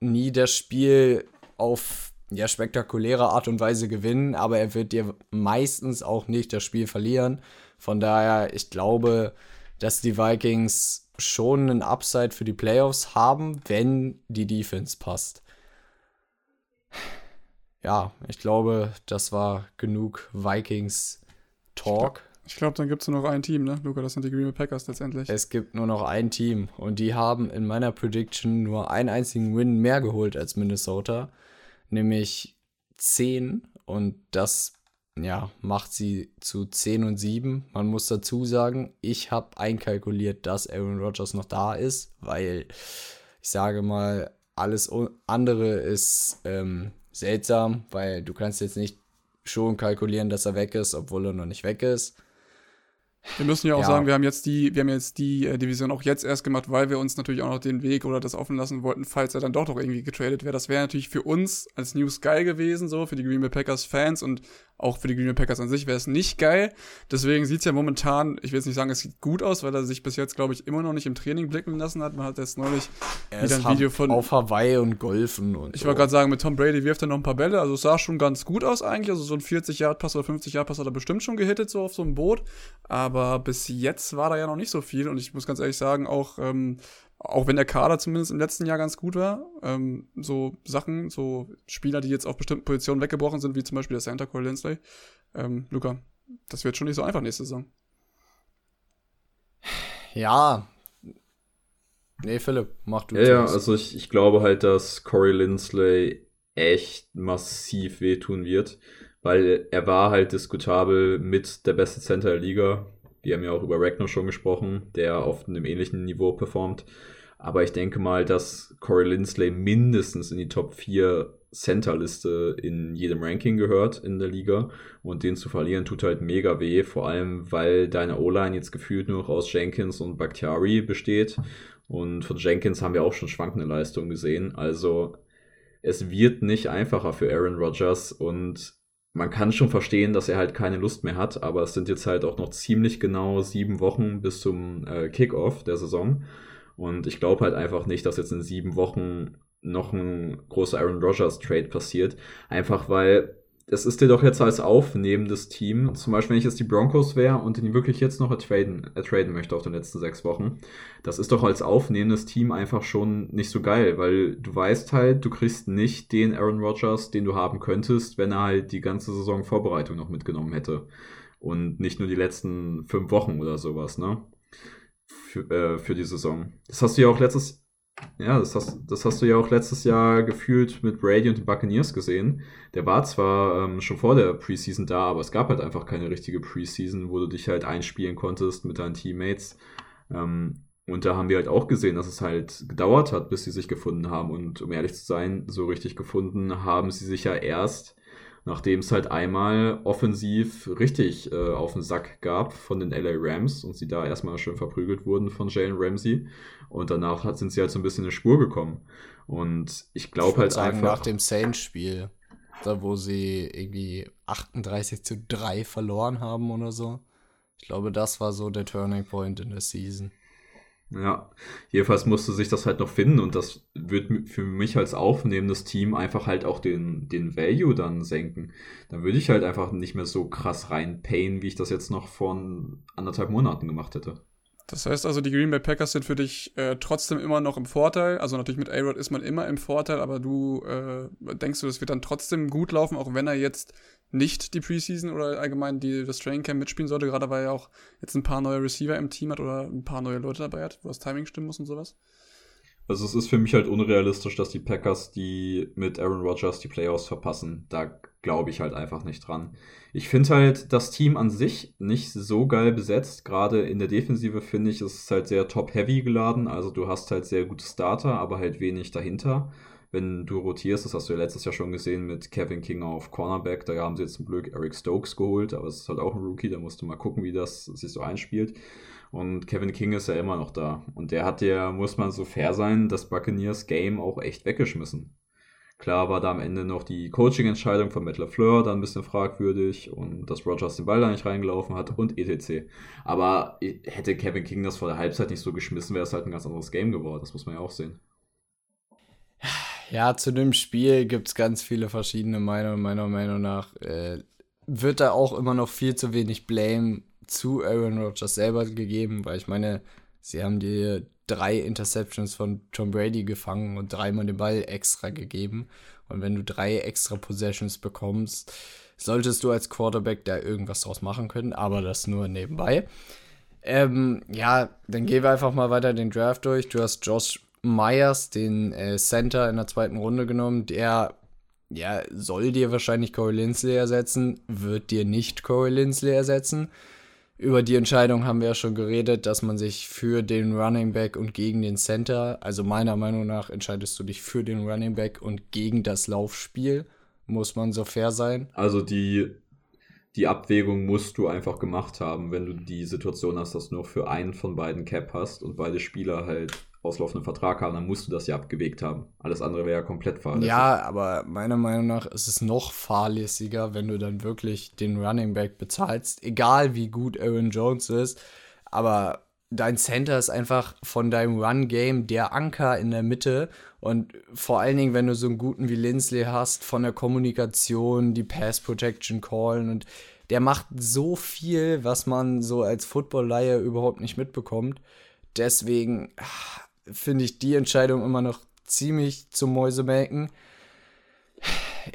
nie das Spiel auf ja, spektakuläre Art und Weise gewinnen, aber er wird dir meistens auch nicht das Spiel verlieren. Von daher, ich glaube, dass die Vikings schon einen Upside für die Playoffs haben, wenn die Defense passt. Ja, ich glaube, das war genug Vikings Talk. Ich glaube, dann gibt es nur noch ein Team, ne? Luca, das sind die Green Bay Packers letztendlich. Es gibt nur noch ein Team und die haben in meiner Prediction nur einen einzigen Win mehr geholt als Minnesota, nämlich 10 und das ja, macht sie zu 10 und 7. Man muss dazu sagen, ich habe einkalkuliert, dass Aaron Rodgers noch da ist, weil ich sage mal, alles andere ist ähm, seltsam, weil du kannst jetzt nicht schon kalkulieren, dass er weg ist, obwohl er noch nicht weg ist. Wir müssen ja auch ja. sagen, wir haben jetzt die, wir haben jetzt die äh, Division auch jetzt erst gemacht, weil wir uns natürlich auch noch den Weg oder das offen lassen wollten, falls er dann doch noch irgendwie getradet wäre. Das wäre natürlich für uns als News geil gewesen, so für die Green Bay Packers Fans und auch für die Green Bay Packers an sich wäre es nicht geil. Deswegen sieht's ja momentan, ich will jetzt nicht sagen, es sieht gut aus, weil er sich bis jetzt, glaube ich, immer noch nicht im Training blicken lassen hat. Man hat jetzt neulich er wieder ein Video von. Auf Hawaii und Golfen und. Ich so. wollte gerade sagen, mit Tom Brady wirft er noch ein paar Bälle. Also es sah schon ganz gut aus eigentlich. Also so ein 40-Yard-Pass oder 50-Yard-Pass hat er bestimmt schon gehittet, so auf so einem Boot. Aber bis jetzt war da ja noch nicht so viel. Und ich muss ganz ehrlich sagen, auch ähm, auch wenn der Kader zumindest im letzten Jahr ganz gut war, ähm, so Sachen, so Spieler, die jetzt auf bestimmten Positionen weggebrochen sind, wie zum Beispiel der Center Cole Lindsley. Ähm, Luca, das wird schon nicht so einfach nächste Saison. Ja. Nee, Philipp, mach du Ja, ja also ich, ich glaube halt, dass Corey Lindsley echt massiv wehtun wird, weil er war halt diskutabel mit der beste Center der Liga wir haben ja auch über Ragnar schon gesprochen, der auf einem ähnlichen Niveau performt. Aber ich denke mal, dass Corey Lindsley mindestens in die Top 4 Center-Liste in jedem Ranking gehört in der Liga. Und den zu verlieren tut halt mega weh, vor allem weil deine O-Line jetzt gefühlt nur noch aus Jenkins und Bakhtiari besteht. Und von Jenkins haben wir auch schon schwankende Leistungen gesehen. Also es wird nicht einfacher für Aaron Rodgers und man kann schon verstehen, dass er halt keine Lust mehr hat, aber es sind jetzt halt auch noch ziemlich genau sieben Wochen bis zum äh, Kickoff der Saison. Und ich glaube halt einfach nicht, dass jetzt in sieben Wochen noch ein großer Aaron Rodgers Trade passiert. Einfach weil das ist dir doch jetzt als aufnehmendes Team, zum Beispiel wenn ich jetzt die Broncos wäre und ihn wirklich jetzt noch ertraden, ertraden möchte auf den letzten sechs Wochen, das ist doch als aufnehmendes Team einfach schon nicht so geil, weil du weißt halt, du kriegst nicht den Aaron Rodgers, den du haben könntest, wenn er halt die ganze Saison Vorbereitung noch mitgenommen hätte. Und nicht nur die letzten fünf Wochen oder sowas, ne? Für, äh, für die Saison. Das hast du ja auch letztes Ja, das hast, das hast du ja auch letztes Jahr gefühlt mit Brady und den Buccaneers gesehen. Der war zwar ähm, schon vor der Preseason da, aber es gab halt einfach keine richtige Preseason, wo du dich halt einspielen konntest mit deinen Teammates. Ähm, und da haben wir halt auch gesehen, dass es halt gedauert hat, bis sie sich gefunden haben. Und um ehrlich zu sein, so richtig gefunden haben sie sich ja erst, nachdem es halt einmal offensiv richtig äh, auf den Sack gab von den LA Rams und sie da erstmal schön verprügelt wurden von Jalen Ramsey. Und danach hat, sind sie halt so ein bisschen in die Spur gekommen. Und ich glaube halt sagen, einfach. Nach dem Saints-Spiel, da wo sie irgendwie 38 zu 3 verloren haben oder so. Ich glaube, das war so der Turning Point in der Season. Ja, jedenfalls musste sich das halt noch finden und das wird für mich als aufnehmendes Team einfach halt auch den, den Value dann senken. Dann würde ich halt einfach nicht mehr so krass reinpayen, wie ich das jetzt noch vor anderthalb Monaten gemacht hätte. Das heißt also, die Green Bay Packers sind für dich äh, trotzdem immer noch im Vorteil. Also natürlich mit A-Rod ist man immer im Vorteil, aber du äh, denkst du, das wird dann trotzdem gut laufen, auch wenn er jetzt nicht die Preseason oder allgemein die, das Training Camp mitspielen sollte, gerade weil er auch jetzt ein paar neue Receiver im Team hat oder ein paar neue Leute dabei hat, wo das Timing stimmen muss und sowas? Also es ist für mich halt unrealistisch, dass die Packers die mit Aaron Rodgers die Playoffs verpassen. Da glaube ich halt einfach nicht dran. Ich finde halt das Team an sich nicht so geil besetzt. Gerade in der Defensive finde ich, ist es halt sehr top-heavy geladen. Also du hast halt sehr gute Starter, aber halt wenig dahinter wenn du rotierst, das hast du ja letztes Jahr schon gesehen mit Kevin King auf Cornerback, da haben sie jetzt zum Glück Eric Stokes geholt, aber es ist halt auch ein Rookie, da musst du mal gucken, wie das sich so einspielt. Und Kevin King ist ja immer noch da. Und der hat ja, muss man so fair sein, das Buccaneers Game auch echt weggeschmissen. Klar war da am Ende noch die Coaching-Entscheidung von Matt LaFleur dann ein bisschen fragwürdig und dass Rogers den Ball da nicht reingelaufen hat und etc. Aber hätte Kevin King das vor der Halbzeit nicht so geschmissen, wäre es halt ein ganz anderes Game geworden. Das muss man ja auch sehen. Ja, zu dem Spiel gibt es ganz viele verschiedene Meinungen. Meiner Meinung nach äh, wird da auch immer noch viel zu wenig Blame zu Aaron Rodgers selber gegeben, weil ich meine, sie haben dir drei Interceptions von Tom Brady gefangen und dreimal den Ball extra gegeben. Und wenn du drei extra Possessions bekommst, solltest du als Quarterback da irgendwas draus machen können, aber das nur nebenbei. Ähm, ja, dann gehen wir einfach mal weiter den Draft durch. Du hast Josh Myers, den äh, Center in der zweiten Runde genommen. Der ja, soll dir wahrscheinlich Corey Linsley ersetzen, wird dir nicht Corey Linsley ersetzen. Über die Entscheidung haben wir ja schon geredet, dass man sich für den Running Back und gegen den Center, also meiner Meinung nach entscheidest du dich für den Running Back und gegen das Laufspiel, muss man so fair sein. Also die, die Abwägung musst du einfach gemacht haben, wenn du die Situation hast, dass du nur für einen von beiden Cap hast und beide Spieler halt auslaufenden Vertrag haben, dann musst du das ja abgewegt haben. Alles andere wäre ja komplett fahrlässig. Ja, aber meiner Meinung nach ist es noch fahrlässiger, wenn du dann wirklich den Running Back bezahlst, egal wie gut Aaron Jones ist, aber dein Center ist einfach von deinem Run-Game der Anker in der Mitte. Und vor allen Dingen, wenn du so einen guten wie Lindsley hast, von der Kommunikation, die Pass-Protection callen und der macht so viel, was man so als Football-Leihe überhaupt nicht mitbekommt. Deswegen finde ich die Entscheidung immer noch ziemlich zum Mäusemelken.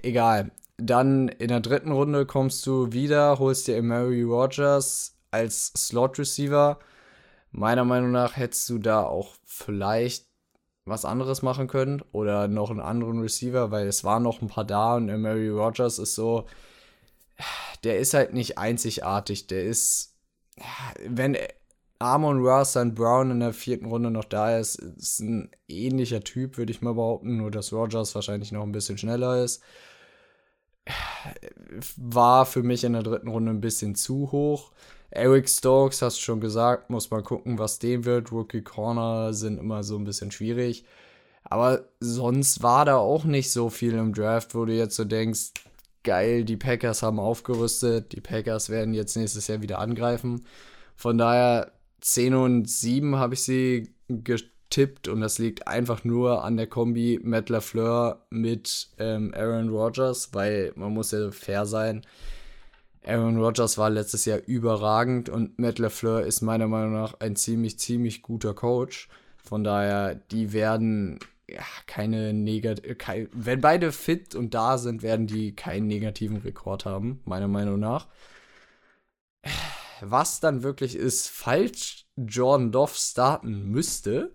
Egal. Dann in der dritten Runde kommst du wieder, holst dir Mary Rogers als Slot Receiver. Meiner Meinung nach hättest du da auch vielleicht was anderes machen können oder noch einen anderen Receiver, weil es waren noch ein paar da und Mary Rogers ist so, der ist halt nicht einzigartig. Der ist, wenn Amon Ross St. Brown in der vierten Runde noch da ist, ist ein ähnlicher Typ, würde ich mal behaupten, nur dass Rogers wahrscheinlich noch ein bisschen schneller ist. War für mich in der dritten Runde ein bisschen zu hoch. Eric Stokes, hast du schon gesagt, muss mal gucken, was dem wird. Rookie Corner sind immer so ein bisschen schwierig. Aber sonst war da auch nicht so viel im Draft, wo du jetzt so denkst, geil, die Packers haben aufgerüstet, die Packers werden jetzt nächstes Jahr wieder angreifen. Von daher 10 und 7 habe ich sie getippt und das liegt einfach nur an der Kombi Matt LaFleur mit ähm, Aaron Rodgers, weil man muss ja fair sein. Aaron Rodgers war letztes Jahr überragend und Matt LaFleur ist meiner Meinung nach ein ziemlich, ziemlich guter Coach. Von daher, die werden ja, keine negativ, kein, wenn beide fit und da sind, werden die keinen negativen Rekord haben, meiner Meinung nach was dann wirklich ist, falls Jordan Doff starten müsste,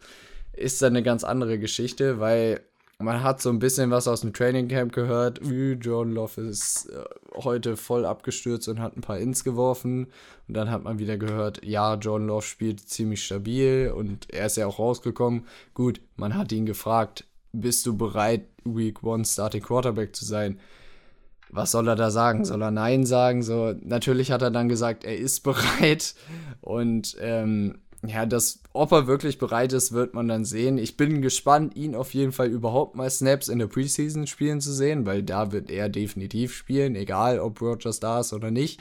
ist dann eine ganz andere Geschichte, weil man hat so ein bisschen was aus dem Training Camp gehört. John Love ist äh, heute voll abgestürzt und hat ein paar Ins geworfen. Und dann hat man wieder gehört, ja, John Love spielt ziemlich stabil und er ist ja auch rausgekommen. Gut, man hat ihn gefragt, bist du bereit, Week One Starting Quarterback zu sein? Was soll er da sagen? Soll er Nein sagen? So, natürlich hat er dann gesagt, er ist bereit. Und ähm, ja, das, ob er wirklich bereit ist, wird man dann sehen. Ich bin gespannt, ihn auf jeden Fall überhaupt mal Snaps in der Preseason spielen zu sehen, weil da wird er definitiv spielen, egal ob Rogers da ist oder nicht.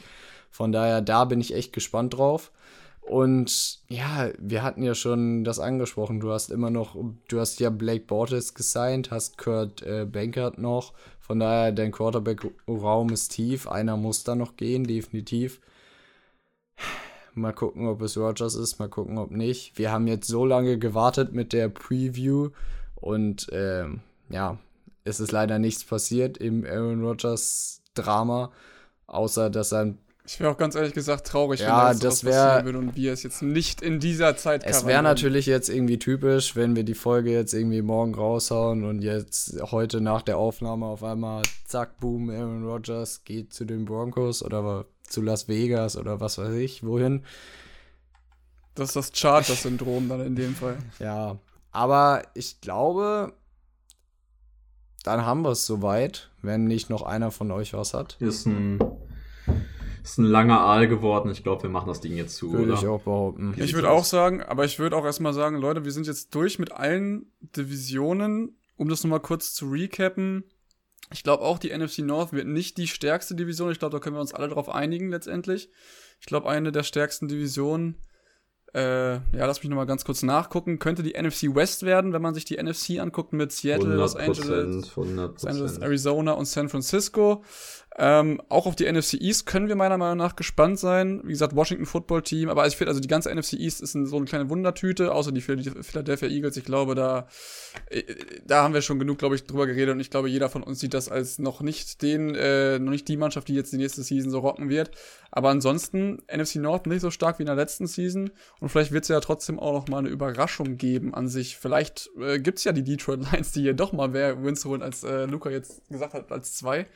Von daher, da bin ich echt gespannt drauf. Und ja, wir hatten ja schon das angesprochen. Du hast immer noch, du hast ja Blake Bortles gesigned, hast Kurt äh, Bankert noch. Von daher, dein Quarterback-Raum ist tief. Einer muss da noch gehen, definitiv. Mal gucken, ob es Rogers ist, mal gucken, ob nicht. Wir haben jetzt so lange gewartet mit der Preview und ähm, ja, es ist leider nichts passiert im Aaron Rodgers Drama, außer dass er ich wäre auch ganz ehrlich gesagt traurig, ja, wenn das, das wäre und wir es jetzt nicht in dieser Zeit Es wäre natürlich jetzt irgendwie typisch, wenn wir die Folge jetzt irgendwie morgen raushauen und jetzt heute nach der Aufnahme auf einmal zack, boom, Aaron Rodgers geht zu den Broncos oder zu Las Vegas oder was weiß ich, wohin. Das ist das Chargers-Syndrom dann in dem Fall. Ja, aber ich glaube, dann haben wir es soweit, wenn nicht noch einer von euch was hat. Ist ein, ist ein langer Aal geworden. Ich glaube, wir machen das Ding jetzt zu. Würde ich auch behaupten. Ich würde auch sagen, aber ich würde auch erstmal sagen, Leute, wir sind jetzt durch mit allen Divisionen. Um das nochmal kurz zu recappen. Ich glaube auch, die NFC North wird nicht die stärkste Division. Ich glaube, da können wir uns alle drauf einigen letztendlich. Ich glaube, eine der stärksten Divisionen, äh, ja, lass mich nochmal ganz kurz nachgucken, könnte die NFC West werden, wenn man sich die NFC anguckt mit Seattle, Los Angeles, 100%. Los Angeles, Arizona und San Francisco. Ähm, auch auf die NFC East können wir meiner Meinung nach gespannt sein. Wie gesagt, Washington Football Team, aber ich finde, also die ganze NFC East ist so eine kleine Wundertüte, außer die Philadelphia Eagles. Ich glaube, da, äh, da haben wir schon genug, glaube ich, drüber geredet und ich glaube, jeder von uns sieht das als noch nicht den, äh, noch nicht die Mannschaft, die jetzt die nächste Season so rocken wird. Aber ansonsten, NFC North nicht so stark wie in der letzten Season und vielleicht wird es ja trotzdem auch noch mal eine Überraschung geben an sich. Vielleicht äh, gibt es ja die Detroit Lions, die hier doch mal mehr Wins holen, als äh, Luca jetzt gesagt hat, als zwei.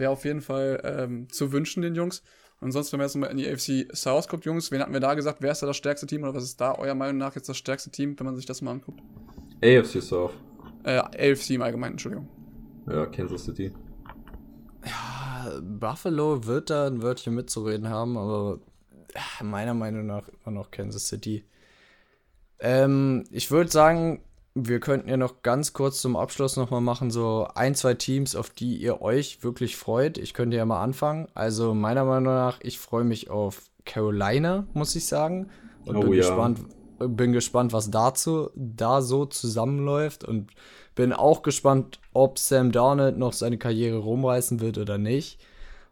Wäre auf jeden Fall ähm, zu wünschen, den Jungs. Und sonst, wenn man jetzt nochmal in die AFC South guckt, Jungs, wen hatten wir da gesagt? Wer ist da das stärkste Team oder was ist da eurer Meinung nach jetzt das stärkste Team, wenn man sich das mal anguckt? AFC South. Äh, AFC im Allgemeinen, Entschuldigung. Ja, Kansas City. Ja, Buffalo wird da ein Wörtchen mitzureden haben, aber meiner Meinung nach immer noch Kansas City. Ähm, ich würde sagen, wir könnten ja noch ganz kurz zum Abschluss nochmal machen, so ein, zwei Teams, auf die ihr euch wirklich freut. Ich könnte ja mal anfangen. Also meiner Meinung nach, ich freue mich auf Carolina, muss ich sagen. Und oh, bin, ja. gespannt, bin gespannt, was dazu da so zusammenläuft. Und bin auch gespannt, ob Sam Darnold noch seine Karriere rumreißen wird oder nicht.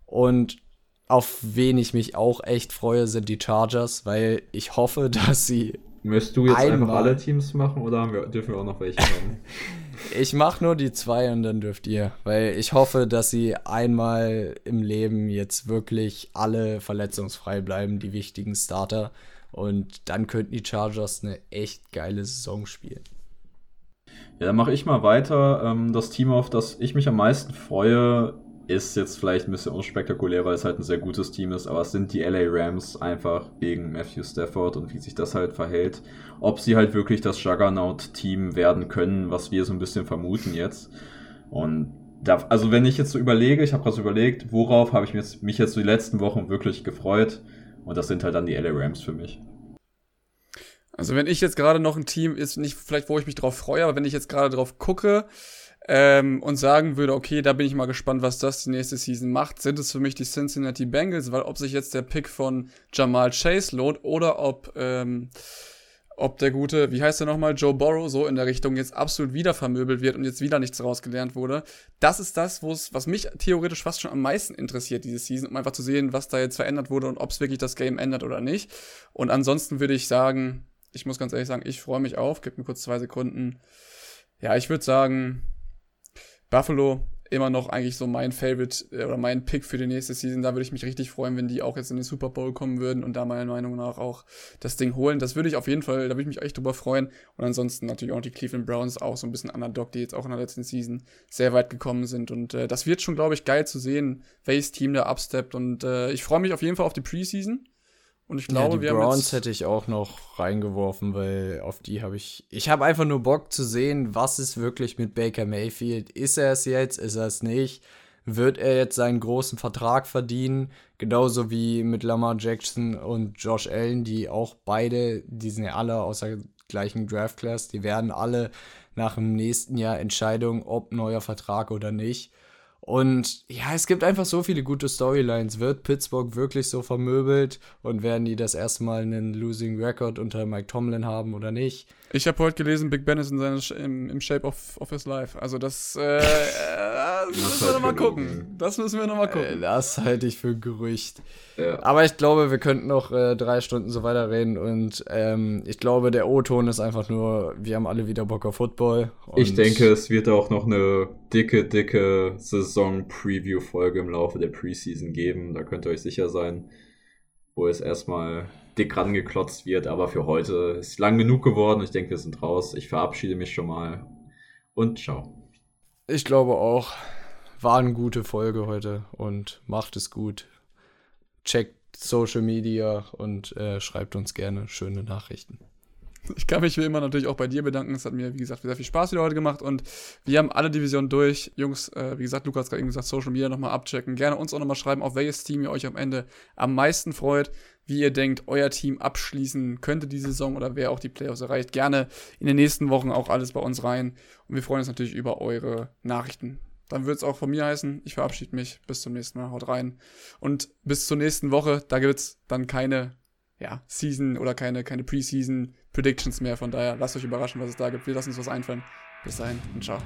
Und auf wen ich mich auch echt freue, sind die Chargers, weil ich hoffe, dass sie Möchtest du jetzt Einmal. einfach alle Teams machen oder wir, dürfen wir auch noch welche haben? ich mache nur die zwei und dann dürft ihr, weil ich hoffe, dass sie einmal im Leben jetzt wirklich alle verletzungsfrei bleiben, die wichtigen Starter. Und dann könnten die Chargers eine echt geile Saison spielen. Ja, dann mache ich mal weiter. Ähm, das Team, auf das ich mich am meisten freue, ist jetzt vielleicht ein bisschen unspektakulär, weil es halt ein sehr gutes Team ist, aber es sind die LA Rams einfach wegen Matthew Stafford und wie sich das halt verhält. Ob sie halt wirklich das Juggernaut-Team werden können, was wir so ein bisschen vermuten jetzt. Und da, also wenn ich jetzt so überlege, ich habe gerade so überlegt, worauf habe ich mich jetzt, mich jetzt so die letzten Wochen wirklich gefreut. Und das sind halt dann die LA Rams für mich. Also wenn ich jetzt gerade noch ein Team ist, nicht vielleicht, wo ich mich drauf freue, aber wenn ich jetzt gerade drauf gucke, ähm, und sagen würde, okay, da bin ich mal gespannt, was das die nächste Season macht, sind es für mich die Cincinnati Bengals, weil ob sich jetzt der Pick von Jamal Chase lohnt oder ob, ähm, ob der gute, wie heißt der nochmal, Joe Burrow so in der Richtung jetzt absolut wieder vermöbelt wird und jetzt wieder nichts rausgelernt wurde. Das ist das, was mich theoretisch fast schon am meisten interessiert diese Season, um einfach zu sehen, was da jetzt verändert wurde und ob es wirklich das Game ändert oder nicht. Und ansonsten würde ich sagen, ich muss ganz ehrlich sagen, ich freue mich auf, gib mir kurz zwei Sekunden. Ja, ich würde sagen, Buffalo immer noch eigentlich so mein Favorite äh, oder mein Pick für die nächste Season. Da würde ich mich richtig freuen, wenn die auch jetzt in den Super Bowl kommen würden und da meiner Meinung nach auch das Ding holen. Das würde ich auf jeden Fall, da würde ich mich echt drüber freuen. Und ansonsten natürlich auch die Cleveland Browns, auch so ein bisschen Underdog, die jetzt auch in der letzten Season sehr weit gekommen sind. Und äh, das wird schon, glaube ich, geil zu sehen, welches Team da absteppt. Und äh, ich freue mich auf jeden Fall auf die Preseason. Und ich glaube, ja, die wir Browns haben jetzt, hätte ich auch noch reingeworfen, weil auf die habe ich. Ich habe einfach nur Bock zu sehen, was ist wirklich mit Baker Mayfield. Ist er es jetzt? Ist er es nicht? Wird er jetzt seinen großen Vertrag verdienen? Genauso wie mit Lamar Jackson und Josh Allen, die auch beide, die sind ja alle aus der gleichen Draft Class, die werden alle nach dem nächsten Jahr Entscheidung, ob neuer Vertrag oder nicht. Und ja, es gibt einfach so viele gute Storylines. Wird Pittsburgh wirklich so vermöbelt und werden die das erste Mal einen Losing Record unter Mike Tomlin haben oder nicht? Ich habe heute gelesen, Big Ben ist in seine, im, im Shape of, of his life. Also das, äh, äh, das müssen wir nochmal gucken. Das müssen wir nochmal gucken. Äh, das halte ich für ein Gerücht. Ja. Aber ich glaube, wir könnten noch äh, drei Stunden so weiterreden und ähm, ich glaube, der O-Ton ist einfach nur, wir haben alle wieder Bock auf Football. Ich denke, es wird auch noch eine dicke, dicke Saison-Preview-Folge im Laufe der Preseason geben. Da könnt ihr euch sicher sein, wo es erstmal dick rangeklotzt wird. Aber für heute ist lang genug geworden. Ich denke, wir sind raus. Ich verabschiede mich schon mal und ciao. Ich glaube auch, war eine gute Folge heute und macht es gut. Checkt Social Media und äh, schreibt uns gerne schöne Nachrichten. Ich kann mich wie immer natürlich auch bei dir bedanken. Es hat mir, wie gesagt, sehr viel Spaß wieder heute gemacht und wir haben alle Divisionen durch. Jungs, äh, wie gesagt, Lukas hat gerade eben gesagt, Social Media nochmal abchecken. Gerne uns auch nochmal schreiben, auf welches Team ihr euch am Ende am meisten freut, wie ihr denkt, euer Team abschließen könnte die Saison oder wer auch die Playoffs erreicht. Gerne in den nächsten Wochen auch alles bei uns rein und wir freuen uns natürlich über eure Nachrichten. Dann wird es auch von mir heißen. Ich verabschiede mich. Bis zum nächsten Mal. Haut rein. Und bis zur nächsten Woche. Da gibt es dann keine ja, Season oder keine, keine Preseason Predictions mehr. Von daher lasst euch überraschen, was es da gibt. Wir lassen uns was einfallen. Bis dahin und ciao.